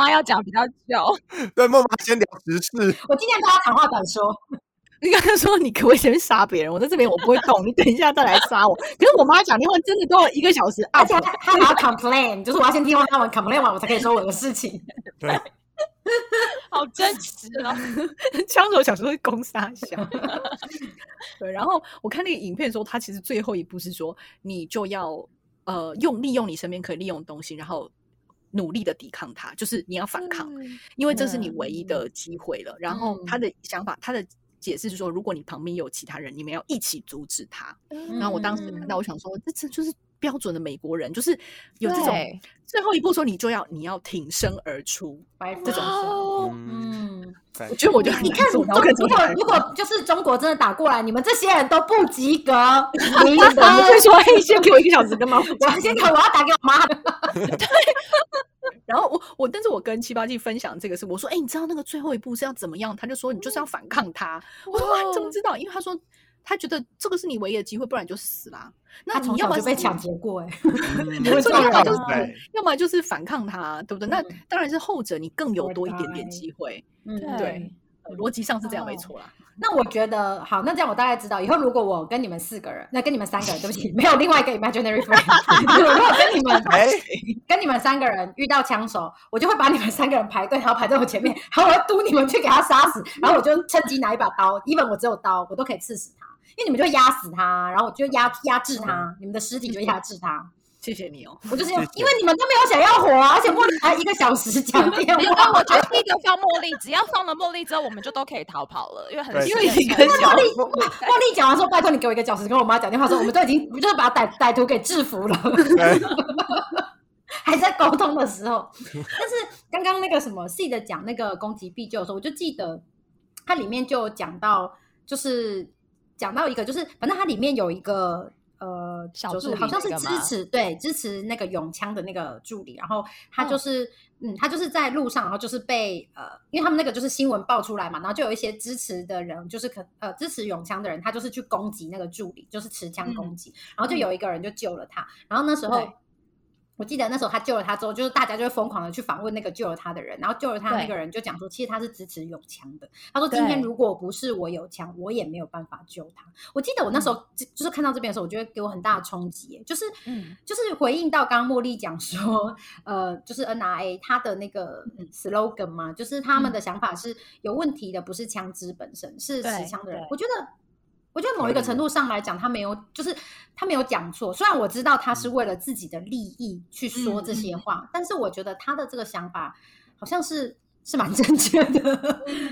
妈要讲比较久。对，默妈先聊时事。我今天跟他长话短说。你刚刚说你可不可以先杀别人？我在这边我不会动，你等一下再来杀我。可是我妈讲电话真的都要一个小时，而且她还要 complain，就是我要先听完他们 complain 完，我才可以说我的事情。对，好真实啊！枪手小时候会攻杀小。对，然后我看那个影片的时候，他其实最后一步是说，你就要呃用利用你身边可以利用的东西，然后。努力的抵抗他，就是你要反抗，因为这是你唯一的机会了。然后他的想法，他的解释是说，如果你旁边有其他人，你们要一起阻止他。然后我当时看到，我想说，这这就是标准的美国人，就是有这种最后一步说，你就要你要挺身而出，这种嗯，我觉得我就你看，如果如果就是中国真的打过来，你们这些人都不及格，你们会说，哎，先给我一个小时，跟妈，我先给我要打给我妈。对。然后我我，但是我跟七八季分享这个事，我说，哎，你知道那个最后一步是要怎么样？他就说，你就是要反抗他。我说，你怎么知道？因为他说，他觉得这个是你唯一的机会，不然你就死啦。那你要么就被抢劫过，哎，要么就是要么就是反抗他，对不对？那当然是后者，你更有多一点点机会。嗯，对，逻辑上是这样，没错啦。那我觉得好，那这样我大概知道，以后如果我跟你们四个人，那跟你们三个人，对不起，没有另外一个 imaginary friend。如果跟你们，跟你们三个人遇到枪手，我就会把你们三个人排队，然后排在我前面，然后我要督你们去给他杀死，然后我就趁机拿一把刀，even 我只有刀，我都可以刺死他，因为你们就压死他，然后我就压压制他，你们的尸体就压制他。谢谢你哦，我就是因为你们都没有想要火啊，而且茉莉才一个小时讲电话，我觉得第一个放茉莉，只要放了茉莉之后，我们就都可以逃跑了，因为很因为一个茉莉 茉莉讲完说，拜托你给我一个小时，跟我妈讲电话说，我们都已经就是把歹歹徒给制服了，还在沟通的时候。但是刚刚那个什么细的讲那个攻击必救的时候，我就记得它里面就讲到，就是讲到一个，就是反正它里面有一个。呃，就是好像是支持对支持那个永枪的那个助理，然后他就是嗯，他就是在路上，然后就是被呃，因为他们那个就是新闻爆出来嘛，然后就有一些支持的人，就是可呃支持永枪的人，他就是去攻击那个助理，就是持枪攻击，然后就有一个人就救了他，然后那时候。我记得那时候他救了他之后，就是大家就会疯狂的去访问那个救了他的人，然后救了他那个人就讲说，其实他是支持永枪的。他说今天如果不是我有枪，我也没有办法救他。我记得我那时候就是看到这边的时候，我觉得给我很大的冲击，就是就是回应到刚刚茉莉讲说，呃，就是 NRA 他的那个 slogan 嘛，就是他们的想法是有问题的，不是枪支本身，是持枪的人。我觉得。我觉得某一个程度上来讲，他没有，就是他没有讲错。虽然我知道他是为了自己的利益去说这些话，但是我觉得他的这个想法好像是。是蛮正确的，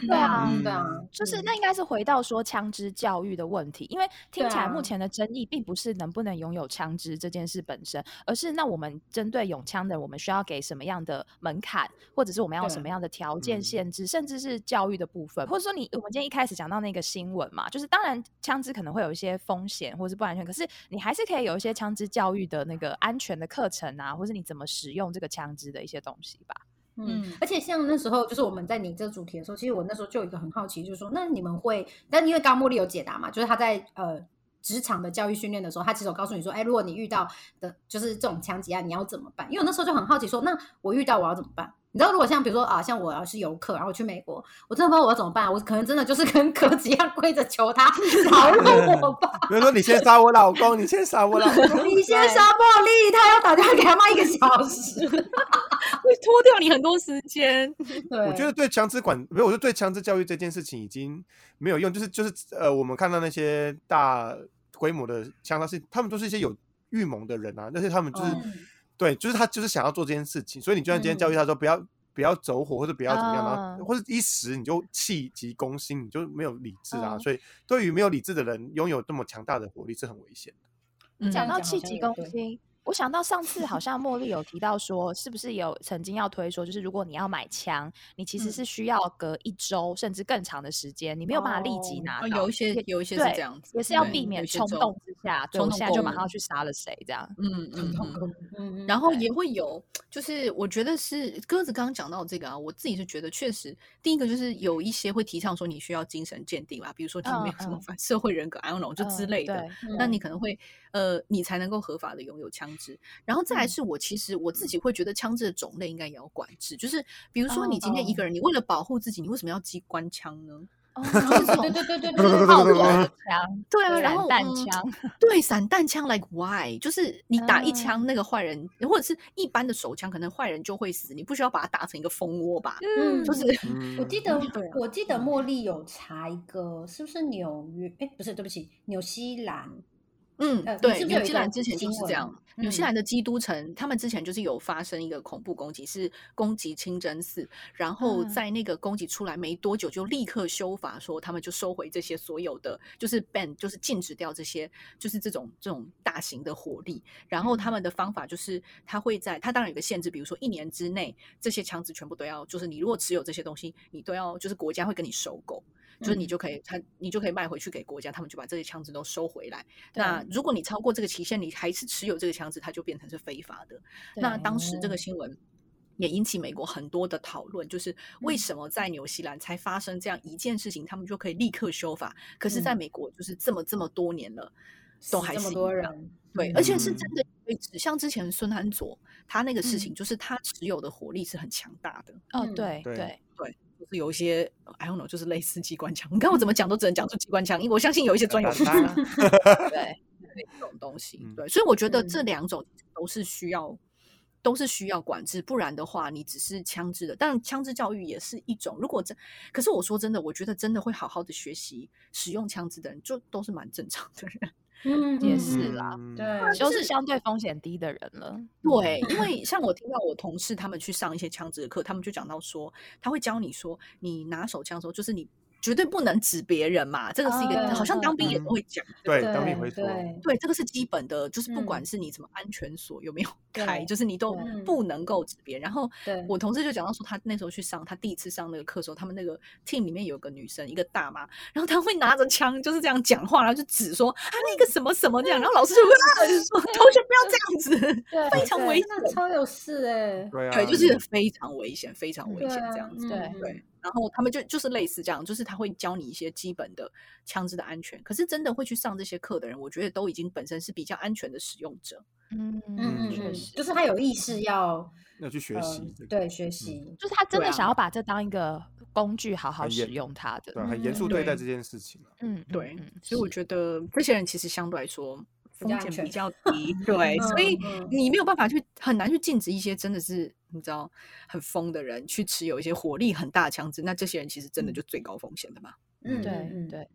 对啊，对啊，就是那应该是回到说枪支教育的问题，因为听起来目前的争议并不是能不能拥有枪支这件事本身，而是那我们针对拥枪的，我们需要给什么样的门槛，或者是我们要什么样的条件限制，甚至是教育的部分，或者说你我们今天一开始讲到那个新闻嘛，就是当然枪支可能会有一些风险或是不安全，可是你还是可以有一些枪支教育的那个安全的课程啊，或是你怎么使用这个枪支的一些东西吧。嗯，而且像那时候，就是我们在你这主题的时候，其实我那时候就有一个很好奇，就是说，那你们会，但因为刚茉莉有解答嘛，就是他在呃职场的教育训练的时候，他其实有告诉你说，哎，如果你遇到的就是这种枪击案，你要怎么办？因为我那时候就很好奇，说，那我遇到我要怎么办？你知道，如果像比如说啊，像我要是游客，然后去美国，我真的不知道我要怎么办。我可能真的就是跟柯子一样跪着求他饶了我吧。比如说，你先杀我老公，你先杀我老公，你先杀茉莉，他要打电话给他妈一个小时，会拖掉你很多时间。对，我觉得对强制管，没有，我觉得对强制教育这件事情已经没有用。就是就是呃，我们看到那些大规模的枪，他是他们都是一些有预谋的人啊，那些他们就是。对，就是他就是想要做这件事情，所以你就算今天教育他说不要不要走火或者不要怎么样，然后或者一时你就气急攻心，你就没有理智啊。所以对于没有理智的人，拥有这么强大的火力是很危险的。讲到气急攻心。我想到上次好 像茉莉有提到说，是不是有曾经要推说，就是如果你要买枪，你其实是需要隔一周甚至更长的时间，你没有办法立即拿到。有一些有一些是这样子，也是要避免冲动之下，冲动现在就马上去杀了谁这样。嗯嗯嗯。然后也会有，就是我觉得是鸽子刚刚讲到这个啊，我自己是觉得确实，第一个就是有一些会提倡说你需要精神鉴定吧，比如说你没有什么反社会人格，I don't know 就之类的，那你可能会呃，你才能够合法的拥有枪支。然后再来是我其实我自己会觉得枪支的种类应该也要管制，就是比如说你今天一个人，你为了保护自己，你为什么要机关枪呢？哦对对对对对，炮枪，对啊，然后弹枪，对，散弹枪，like why？就是你打一枪，那个坏人或者是一般的手枪，可能坏人就会死，你不需要把它打成一个蜂窝吧？嗯，就是我记得，我记得茉莉有查一个，是不是纽约？哎，不是，对不起，纽西兰。嗯，对，纽西兰之前就是这样。纽西兰的基督城，他们之前就是有发生一个恐怖攻击，是攻击清真寺，然后在那个攻击出来没多久，就立刻修法，说他们就收回这些所有的，就是 ban，就是禁止掉这些，就是这种这种大型的火力。然后他们的方法就是，他会在他当然有个限制，比如说一年之内，这些枪支全部都要，就是你如果持有这些东西，你都要，就是国家会跟你收购。就是你就可以，他你就可以卖回去给国家，他们就把这些枪支都收回来。那如果你超过这个期限，你还是持有这个枪支，它就变成是非法的。那当时这个新闻也引起美国很多的讨论，就是为什么在纽西兰才发生这样一件事情，他们就可以立刻修法，可是在美国就是这么这么多年了，都还这么多人对，而且是真的。像之前孙安佐他那个事情，就是他持有的火力是很强大的。哦，对对对。就是有一些，I don't know，就是类似机关枪。你看我怎么讲都只能讲出机关枪，因为我相信有一些专有名词。对，这种东西，对，所以我觉得这两种都是需要，都是需要管制，不然的话，你只是枪支的。但枪支教育也是一种。如果真，可是我说真的，我觉得真的会好好的学习使用枪支的人，就都是蛮正常的人。嗯，也是啦，对，都是相对风险低的人了。对，因为像我听到我同事他们去上一些枪支的课，他们就讲到说，他会教你说，你拿手枪的时候，就是你。绝对不能指别人嘛，这个是一个好像当兵也都会讲，对，当兵会说，对，这个是基本的，就是不管是你什么安全锁有没有开，就是你都不能够指别人。然后我同事就讲到说，他那时候去上，他第一次上那个课时候，他们那个 team 里面有个女生，一个大妈，然后她会拿着枪就是这样讲话，然后就指说啊那个什么什么这样，然后老师就会说同学不要这样子，非常危险，超有事。哎，对，就是非常危险，非常危险这样子，对。对。然后他们就就是类似这样，就是他会教你一些基本的枪支的安全。可是真的会去上这些课的人，我觉得都已经本身是比较安全的使用者。嗯嗯，确实，就是他有意识要要去学习，对，学习，就是他真的想要把这当一个工具，好好使用它的，对，很严肃对待这件事情。嗯，对，所以我觉得这些人其实相对来说。风险比较低，对，所以你没有办法去很难去禁止一些真的是你知道很疯的人去持有一些火力很大的枪支，那这些人其实真的就最高风险的嘛。嗯，对，对。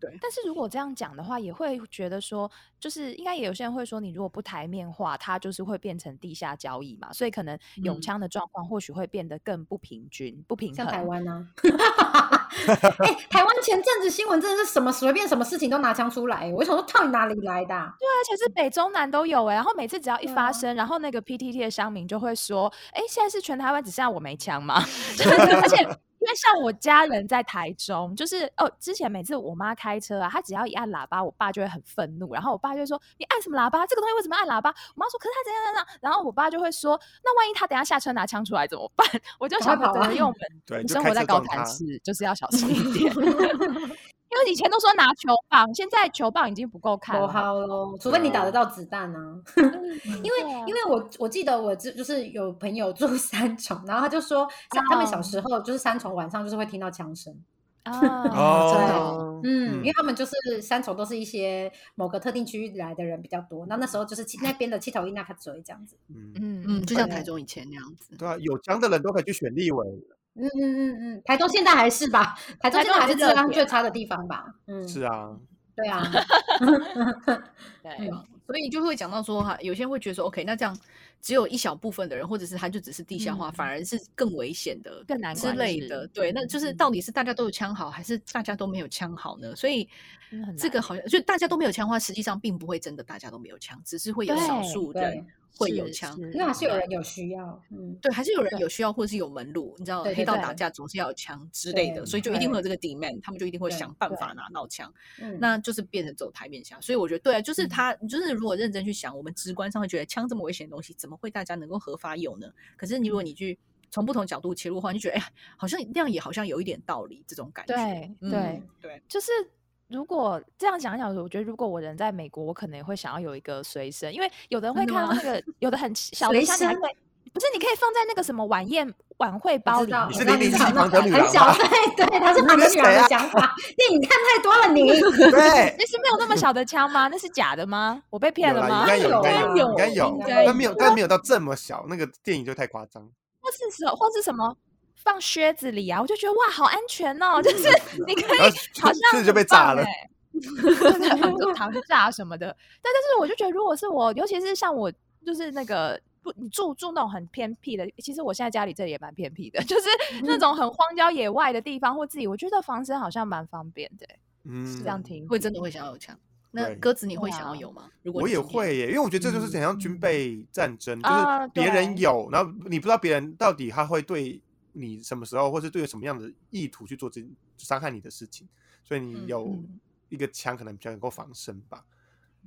对，但是如果这样讲的话，也会觉得说，就是应该也有些人会说，你如果不台面化，它就是会变成地下交易嘛，所以可能永枪的状况或许会变得更不平均、不平衡。像台湾呢？哎，台湾前阵子新闻真的是什么随便什么事情都拿枪出来，我想说，到底哪里来的？对，而且是北中南都有哎，然后每次只要一发生，然后那个 PTT 的乡民就会说，哎，现在是全台湾只剩下我没枪吗？而且。因为像我家人在台中，就是哦，之前每次我妈开车啊，她只要一按喇叭，我爸就会很愤怒，然后我爸就会说：“你按什么喇叭？这个东西为什么按喇叭？”我妈说：“可是他怎样怎样。”然后我爸就会说：“那万一他等下下车拿枪出来怎么办？”我就想，因为我们生活在高谈市，就是要小心一点。因为以前都说拿球棒，现在球棒已经不够看了，除非你打得到子弹 呢。因为因为我我记得我就就是有朋友住 三重，然后他就说，他们小时候就是三重晚上就是会听到枪声。哦，哦，嗯，因为。他们就是三重都是一些某个特定区域来的人比较多，那那时候就是那边的七头一那卡嘴这样子，嗯。嗯嗯，就像台中以前那样子，对啊，有枪的人都可以去选立委。嗯嗯嗯嗯，台中现在还是吧，台中现在还是治安最差的地方吧。嗯，是啊，对啊，对，所以就会讲到说哈，有些人会觉得说，OK，那这样只有一小部分的人，或者是他就只是地下化，反而是更危险的、更难之类的。对，那就是到底是大家都有枪好，还是大家都没有枪好呢？所以这个好像就大家都没有枪的话，实际上并不会真的大家都没有枪，只是会有少数人。会有枪，因为还是有人有需要，嗯，对，还是有人有需要，或者是有门路，你知道，黑道打架总是要有枪之类的，所以就一定会有这个。demand，他们就一定会想办法拿到枪，那就是变成走台面下。所以我觉得，对啊，就是他，就是如果认真去想，我们直观上会觉得枪这么危险的东西，怎么会大家能够合法有呢？可是你如果你去从不同角度切入的话，你就觉得，哎，好像那样也好像有一点道理，这种感觉，对。对对，就是。如果这样想想，我觉得如果我人在美国，我可能也会想要有一个随身，因为有的人会看到那个有的很 小的枪，你还可以不是，你可以放在那个什么晚宴晚会包里。你是零零七房的女很小，对 对，他是房的女郎的想法。电影看太多了，你对，那是没有那么小的枪吗？那是假的吗？我被骗了吗？应该有，应该有，应该有，但没有，但没有到这么小。那个电影就太夸张。或是什，或是什么放靴子里啊？我就觉得哇，好安全哦，就是你可以好像就被炸了。糖炸什么的，但但是我就觉得，如果是我，尤其是像我，就是那个不，你住住那种很偏僻的，其实我现在家里这里也蛮偏僻的，就是那种很荒郊野外的地方，或自己，我觉得防身好像蛮方便的。嗯，这样听会真的会想要有枪。那鸽子你会想要有吗？如果我也会耶，因为我觉得这就是怎样军备战争，就是别人有，然后你不知道别人到底他会对你什么时候，或是对什么样的意图去做这伤害你的事情，所以你有。一个枪可能比较能够防身吧，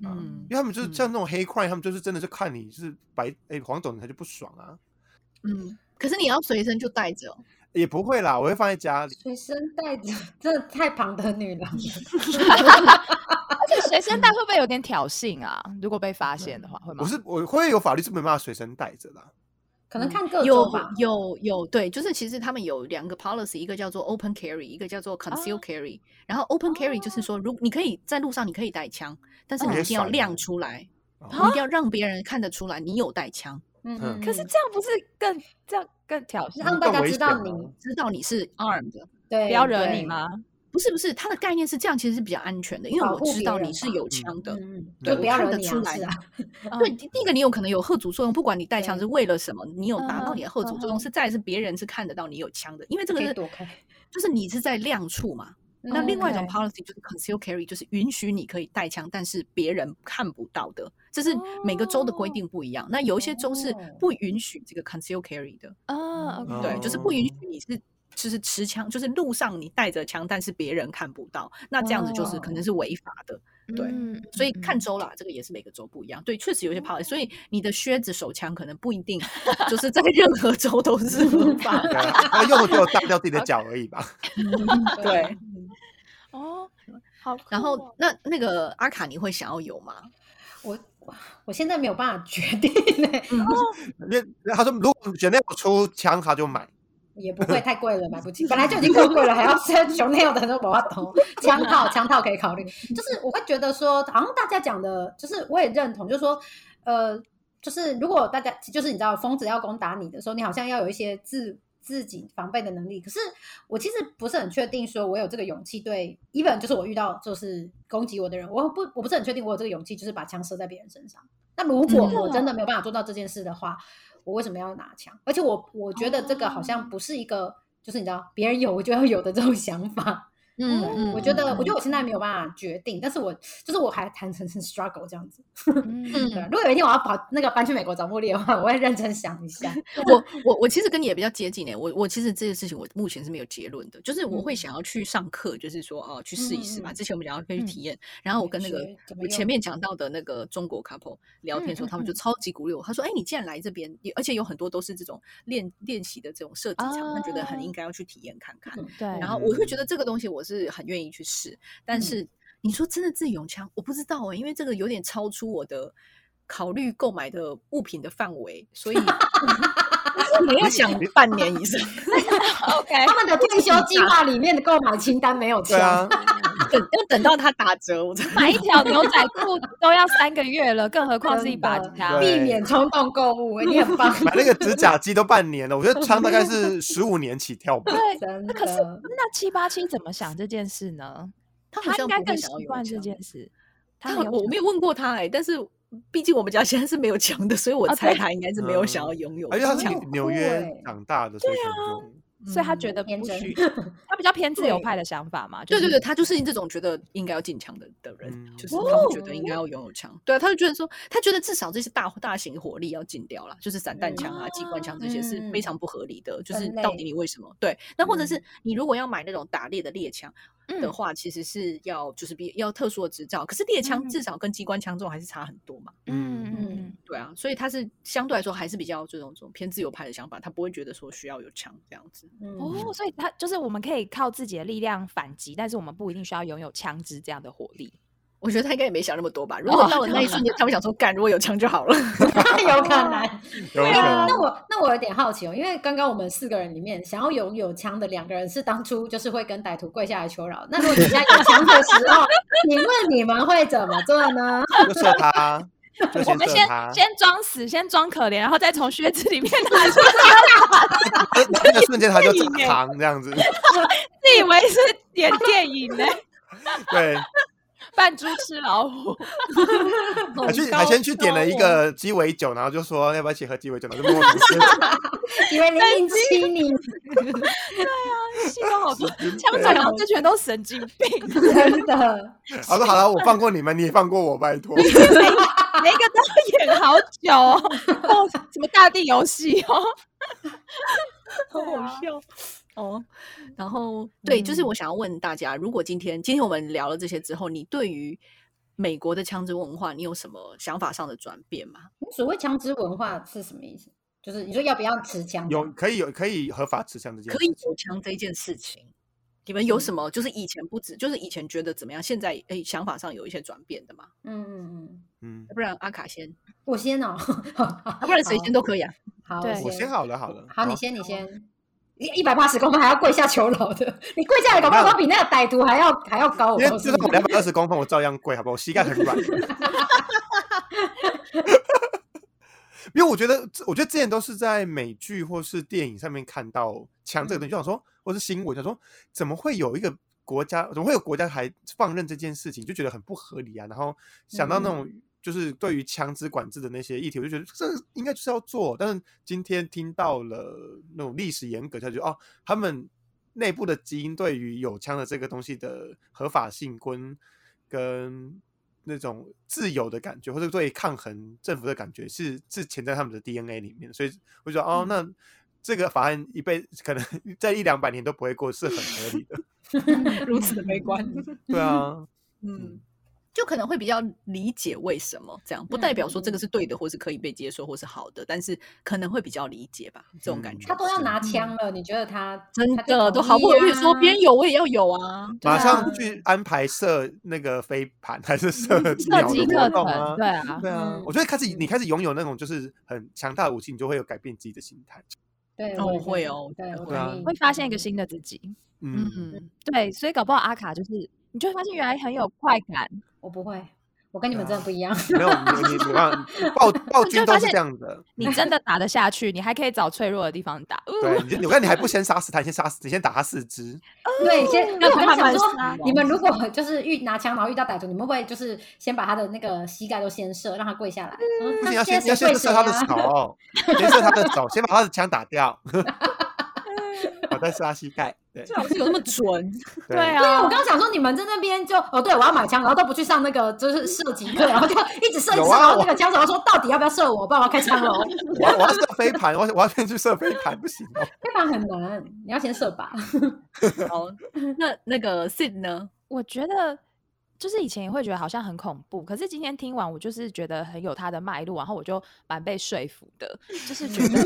嗯，因为他们就是像那种黑块，他们就是真的是看你是白哎黄种人他就不爽啊，嗯，可是你要随身就带着，也不会啦，我会放在家里，随身带着，真的太庞的女郎了，而且随身带会不会有点挑衅啊？如果被发现的话，会吗？我是我会有法律是没办法随身带着的。可能看各有有有对，就是其实他们有两个 policy，一个叫做 open carry，一个叫做 conceal carry。然后 open carry 就是说，如你可以在路上你可以带枪，但是你一定要亮出来，你一定要让别人看得出来你有带枪。嗯，可是这样不是更这样更挑衅，让大家知道你知道你是 armed，对，不要惹你吗？不是不是，它的概念是这样，其实是比较安全的，因为我知道你是有枪的，对，不要看得出来。对，第一个你有可能有贺阻作用，不管你带枪是为了什么，你有达到你的贺阻作用，是再是别人是看得到你有枪的，因为这个是就是你是在亮处嘛。那另外一种 policy 就是 conceal carry，就是允许你可以带枪，但是别人看不到的，这是每个州的规定不一样。那有一些州是不允许这个 conceal carry 的啊，对，就是不允许你是。就是持枪，就是路上你带着枪，但是别人看不到，那这样子就是可能是违法的，对。所以看州啦，这个也是每个州不一样。对，确实有些怕，所以你的靴子手枪可能不一定就是在任何州都是 合法的，他用的只有炸掉自己的脚而已吧。对。哦，好。然后那那个阿卡，你会想要有吗？我我现在没有办法决定呢。那他说，如果选那出枪，他就买。也不会 太贵了，买不起。本来就已经够贵了，还要 熊内有的时候我要投枪套，枪套可以考虑。就是我会觉得说，好像大家讲的，就是我也认同，就是说，呃，就是如果大家就是你知道疯子要攻打你的时候，你好像要有一些自自己防备的能力。可是我其实不是很确定，说我有这个勇气对，even 就是我遇到就是攻击我的人，我不我不是很确定我有这个勇气，就是把枪射在别人身上。那如果我真的没有办法做到这件事的话。我为什么要拿枪？而且我我觉得这个好像不是一个，就是你知道，别人有我就要有的这种想法。嗯嗯，我觉得，我觉得我现在没有办法决定，但是我就是我还谈成是 struggle 这样子。嗯，对。如果有一天我要跑那个搬去美国找茉莉的话，我会认真想一下。我我我其实跟你也比较接近诶，我我其实这件事情我目前是没有结论的，就是我会想要去上课，就是说哦去试一试嘛。之前我们讲要可以去体验，然后我跟那个我前面讲到的那个中国 couple 聊天的时候，他们就超级鼓励我，他说：“哎，你既然来这边，而且有很多都是这种练练习的这种设计场，他觉得很应该要去体验看看。”对。然后我会觉得这个东西我是很愿意去。试，但是你说真的自己用枪，我不知道哎，因为这个有点超出我的考虑购买的物品的范围，所以 你要想半年以上。OK，他们的退休计划里面的购买清单没有枪，等要等到它打折，我买一条牛仔裤都要三个月了，更何况是一把枪，避免冲动购物。你很棒，买那个指甲机都半年了，我觉得枪大概是十五年起跳吧。对，那可是那七八七怎么想这件事呢？他应该更习惯这件事。他我没有问过他哎，但是。毕竟我们家现在是没有墙的，所以我猜他应该是没有想要拥有。而且他是纽约长大的，对啊。所以他觉得不许，他比较偏自由派的想法嘛。对对对，他就是这种觉得应该要进枪的的人，就是他们觉得应该要拥有枪。对啊，他就觉得说，他觉得至少这些大大型火力要禁掉了，就是散弹枪啊、机关枪这些是非常不合理的。就是到底你为什么？对，那或者是你如果要买那种打猎的猎枪的话，其实是要就是比要特殊的执照。可是猎枪至少跟机关枪这种还是差很多嘛。嗯嗯，对啊，所以他是相对来说还是比较这种这种偏自由派的想法，他不会觉得说需要有枪这样子。哦，所以他就是我们可以靠自己的力量反击，但是我们不一定需要拥有枪支这样的火力。我觉得他应该也没想那么多吧。如果到了那一瞬间，他会想说：“干，如果有枪就好了。” 有可能。对啊。那我那我有点好奇哦，因为刚刚我们四个人里面，想要拥有枪的两个人是当初就是会跟歹徒跪下来求饶。那如果你现在有枪的时候，你问你们会怎么做呢？就射他。我们先先装死，先装可怜，然后再从靴子里面拿出那个瞬间他就藏这样子。自以为是演电影呢？对。扮猪吃老虎，还去还先去点了一个鸡尾酒，然后就说要不要一起喝鸡尾酒，然后就默默吃。以为零零七你，对啊，戏都好多，枪嘴好这全都神经病，真的。好了好了，我放过你们，你也放过我，拜托。每个都演好久哦，什么大地游戏哦，好好笑。哦，然后对，就是我想要问大家，如果今天今天我们聊了这些之后，你对于美国的枪支文化，你有什么想法上的转变吗？所谓枪支文化是什么意思？就是你说要不要持枪？有可以有可以合法持枪这件，可以有枪这件事情，你们有什么？就是以前不止，就是以前觉得怎么样，现在哎想法上有一些转变的吗？嗯嗯嗯嗯，不然阿卡先，我先哦，不然谁先都可以啊。好，我先好了，好了，好，你先，你先。一百八十公分还要跪下求饶的，你跪下来，搞不好比那个歹徒还要还要高。因为就算我两百二十公分，我照样跪，好不好？我膝盖很软。因为我觉得，我觉得之前都是在美剧或是电影上面看到枪这个东西，就想说，或是新闻，想说怎么会有一个国家，怎么会有国家还放任这件事情，就觉得很不合理啊。然后想到那种。就是对于枪支管制的那些议题，我就觉得这应该就是要做。但是今天听到了那种历史严格，他就哦，他们内部的基因对于有枪的这个东西的合法性跟跟那种自由的感觉，或者对抗衡政府的感觉，是是潜在他们的 DNA 里面。所以我觉得哦，那这个法案一辈可能 在一两百年都不会过，是很合理的。如此的悲观，对啊，嗯。就可能会比较理解为什么这样，不代表说这个是对的，或是可以被接受，或是好的，但是可能会比较理解吧，这种感觉。他都要拿枪了，你觉得他真的都好不容易说别人有我也要有啊？马上去安排射那个飞盘还是射射击课程？对啊，对啊。我觉得开始你开始拥有那种就是很强大的武器，你就会有改变自己的心态。对，我会哦，对，会发现一个新的自己。嗯嗯，对，所以搞不好阿卡就是，你就会发现原来很有快感。我不会，我跟你们真的不一样。没有你，你看 暴暴君都是这样的。你真的打得下去，你还可以找脆弱的地方打。对，你看你还不先杀死他，你先杀死，你先打他四肢。对，先。我刚想说，你们如果 就是遇拿枪然后遇到歹徒，你们会就是先把他的那个膝盖都先射，让他跪下来。不行，要先要先射他的手，先射他的手，先把他的枪打掉。我在杀膝盖，对，最好是有那么准，对啊。我刚刚想说，你们在那边就哦，对我要买枪，然后都不去上那个就是射击课，然后就一直射，一直射，然后那个枪手说到底要不要射我？不然我要开枪了。我要我要射飞盘，我我要先去射飞盘，不行哦。飞盘很难，你要先射靶。好，那那个 Sid 呢？我觉得就是以前也会觉得好像很恐怖，可是今天听完，我就是觉得很有它的脉络，然后我就蛮被说服的，就是觉得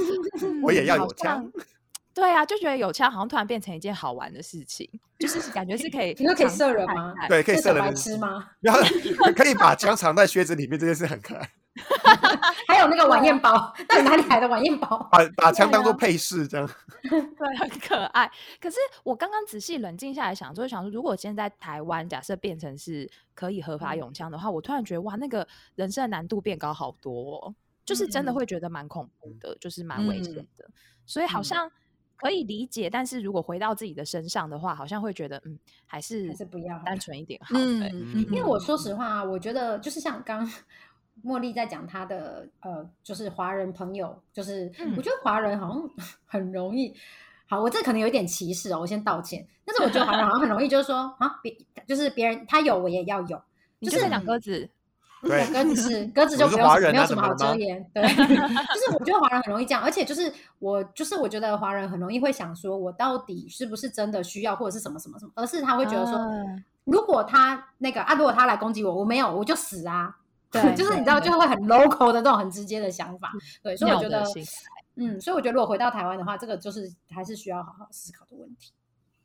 我也要有枪。对啊，就觉得有枪好像突然变成一件好玩的事情，就是感觉是可以，你说可以射人吗？对，可以射人。白痴吗？然后可以把枪藏在靴子里面，这件事很可爱。还有那个晚宴包，那哪里来的晚宴包？把把枪当做配饰这样。对，很可爱。可是我刚刚仔细冷静下来想，就是想说，如果现在台湾假设变成是可以合法用枪的话，我突然觉得哇，那个人生的难度变高好多，哦，就是真的会觉得蛮恐怖的，就是蛮危险的。所以好像。可以理解，但是如果回到自己的身上的话，好像会觉得，嗯，还是还是不要单纯一点好。嗯，因为我说实话，我觉得就是像刚 茉莉在讲她的呃，就是华人朋友，就是我觉得华人好像 很容易，好，我这可能有点歧视哦，我先道歉。但是我觉得华人好像很容易，就是说啊，别就是别人他有，我也要有，就是两个字。鸽 子是，鸽子就不用没有什么好 遮掩。对，就是我觉得华人很容易这样，而且就是我就是我觉得华人很容易会想说，我到底是不是真的需要或者是什么什么什么，而是他会觉得说，如果他那个啊，如果他来攻击我，我没有我就死啊。对，就是你知道，就是会很 local 的这种很直接的想法。对，所以我觉得，嗯，所以我觉得如果回到台湾的话，这个就是还是需要好好思考的问题。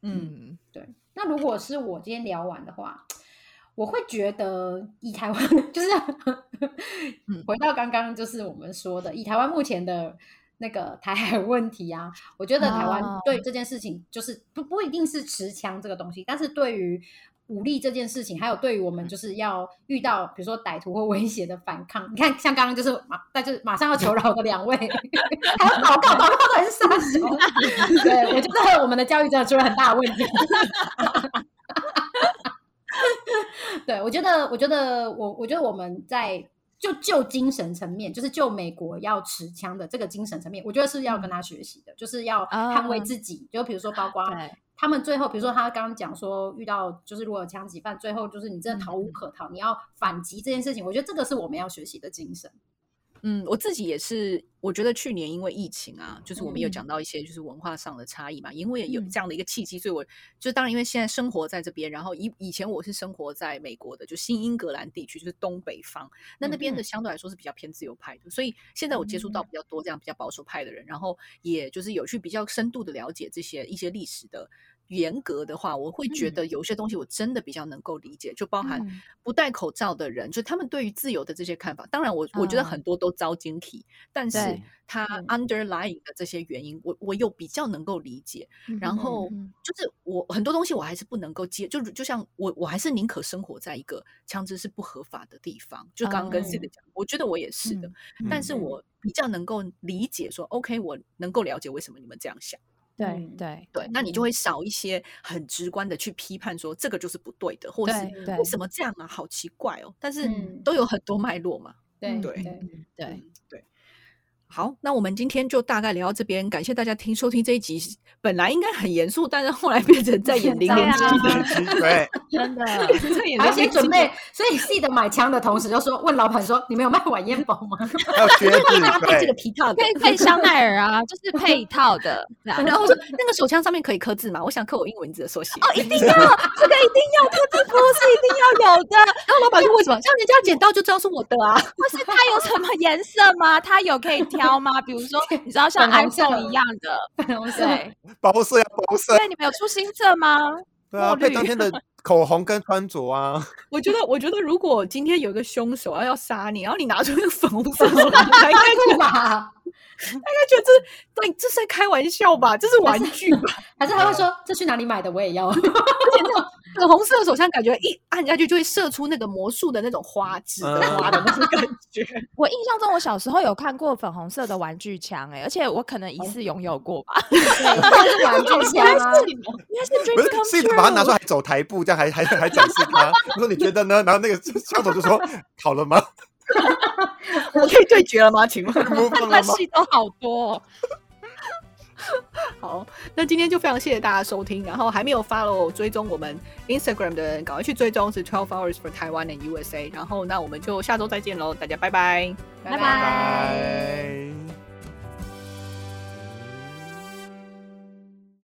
嗯，对。那如果是我今天聊完的话。我会觉得以台湾 就是回到刚刚就是我们说的，以台湾目前的那个台海问题啊，我觉得台湾对这件事情就是不不一定是持枪这个东西，但是对于。武力这件事情，还有对于我们就是要遇到比如说歹徒或威胁的反抗，你看像刚刚就是马，那就是马上要求饶的两位，还有祷告，祷告还是杀手？对我觉得我们的教育真的出了很大的问题。对我觉得，我觉得我我觉得我们在就就精神层面，就是就美国要持枪的这个精神层面，我觉得是要跟他学习的，就是要捍卫自己。就比如说，包括。他们最后，比如说他刚刚讲说，遇到就是如果有枪击犯，最后就是你真的逃无可逃，你要反击这件事情，我觉得这个是我们要学习的精神。嗯，我自己也是，我觉得去年因为疫情啊，就是我们有讲到一些就是文化上的差异嘛，因为有这样的一个契机，所以我就当然因为现在生活在这边，然后以以前我是生活在美国的，就新英格兰地区，就是东北方，那那边的相对来说是比较偏自由派的，所以现在我接触到比较多这样比较保守派的人，然后也就是有去比较深度的了解这些一些历史的。严格的话，我会觉得有些东西我真的比较能够理解，就包含不戴口罩的人，就他们对于自由的这些看法。当然，我我觉得很多都遭晶体，但是他 underlying 的这些原因，我我又比较能够理解。然后就是我很多东西我还是不能够接，就就像我我还是宁可生活在一个枪支是不合法的地方。就刚刚跟 C 的讲，我觉得我也是的，但是我比较能够理解说，OK，我能够了解为什么你们这样想。对对对，那你就会少一些很直观的去批判说这个就是不对的，或是为什么这样啊？好奇怪哦！但是都有很多脉络嘛。对对对对。好，那我们今天就大概聊到这边，感谢大家听收听这一集。本来应该很严肃，但是后来变成在演 零零七的，对，真的。而且准备，所以记得买枪的同时，就说问老板说：“你们有卖晚宴包吗？”还有靴子，搭配这个皮套，可以配香奈儿啊，就是配一套的。然后说那个手枪上面可以刻字吗？我想刻我英文字的缩写。哦，一定要，这个一定要，刻字符是一定要有的。然后老板说：“为什么？像人家捡到就知道是我的啊？不是它有什么颜色吗？它有可以挑吗？比如说，你知道像 iPhone 一样的粉红色。”包色要包色，对，你们有出新色吗？对啊，配当天的 口红跟穿着啊。我觉得，我觉得如果今天有一个凶手要要杀你，然后你拿出那个粉红色，应该去吧？大家觉得这对这是在开玩笑吧？这是玩具吧？还是他会说这去哪里买的？我也要。粉红色的手枪，感觉一按下去就会射出那个魔术的那种花枝花的那种感觉。我印象中，我小时候有看过粉红色的玩具枪，哎，而且我可能疑似拥有过吧。对，是玩具 枪啊，应该是 Dream Come。把它拿出来走台步，这样还还还展示它。我说你觉得呢？然后那个枪手就说好了吗？我可以对决了吗？请问？他戏都好多。好，那今天就非常谢谢大家收听。然后还没有 follow 追踪我们 Instagram 的人，赶快去追踪，是 Twelve Hours for Taiwan and USA。然后那我们就下周再见喽，大家拜拜，拜拜。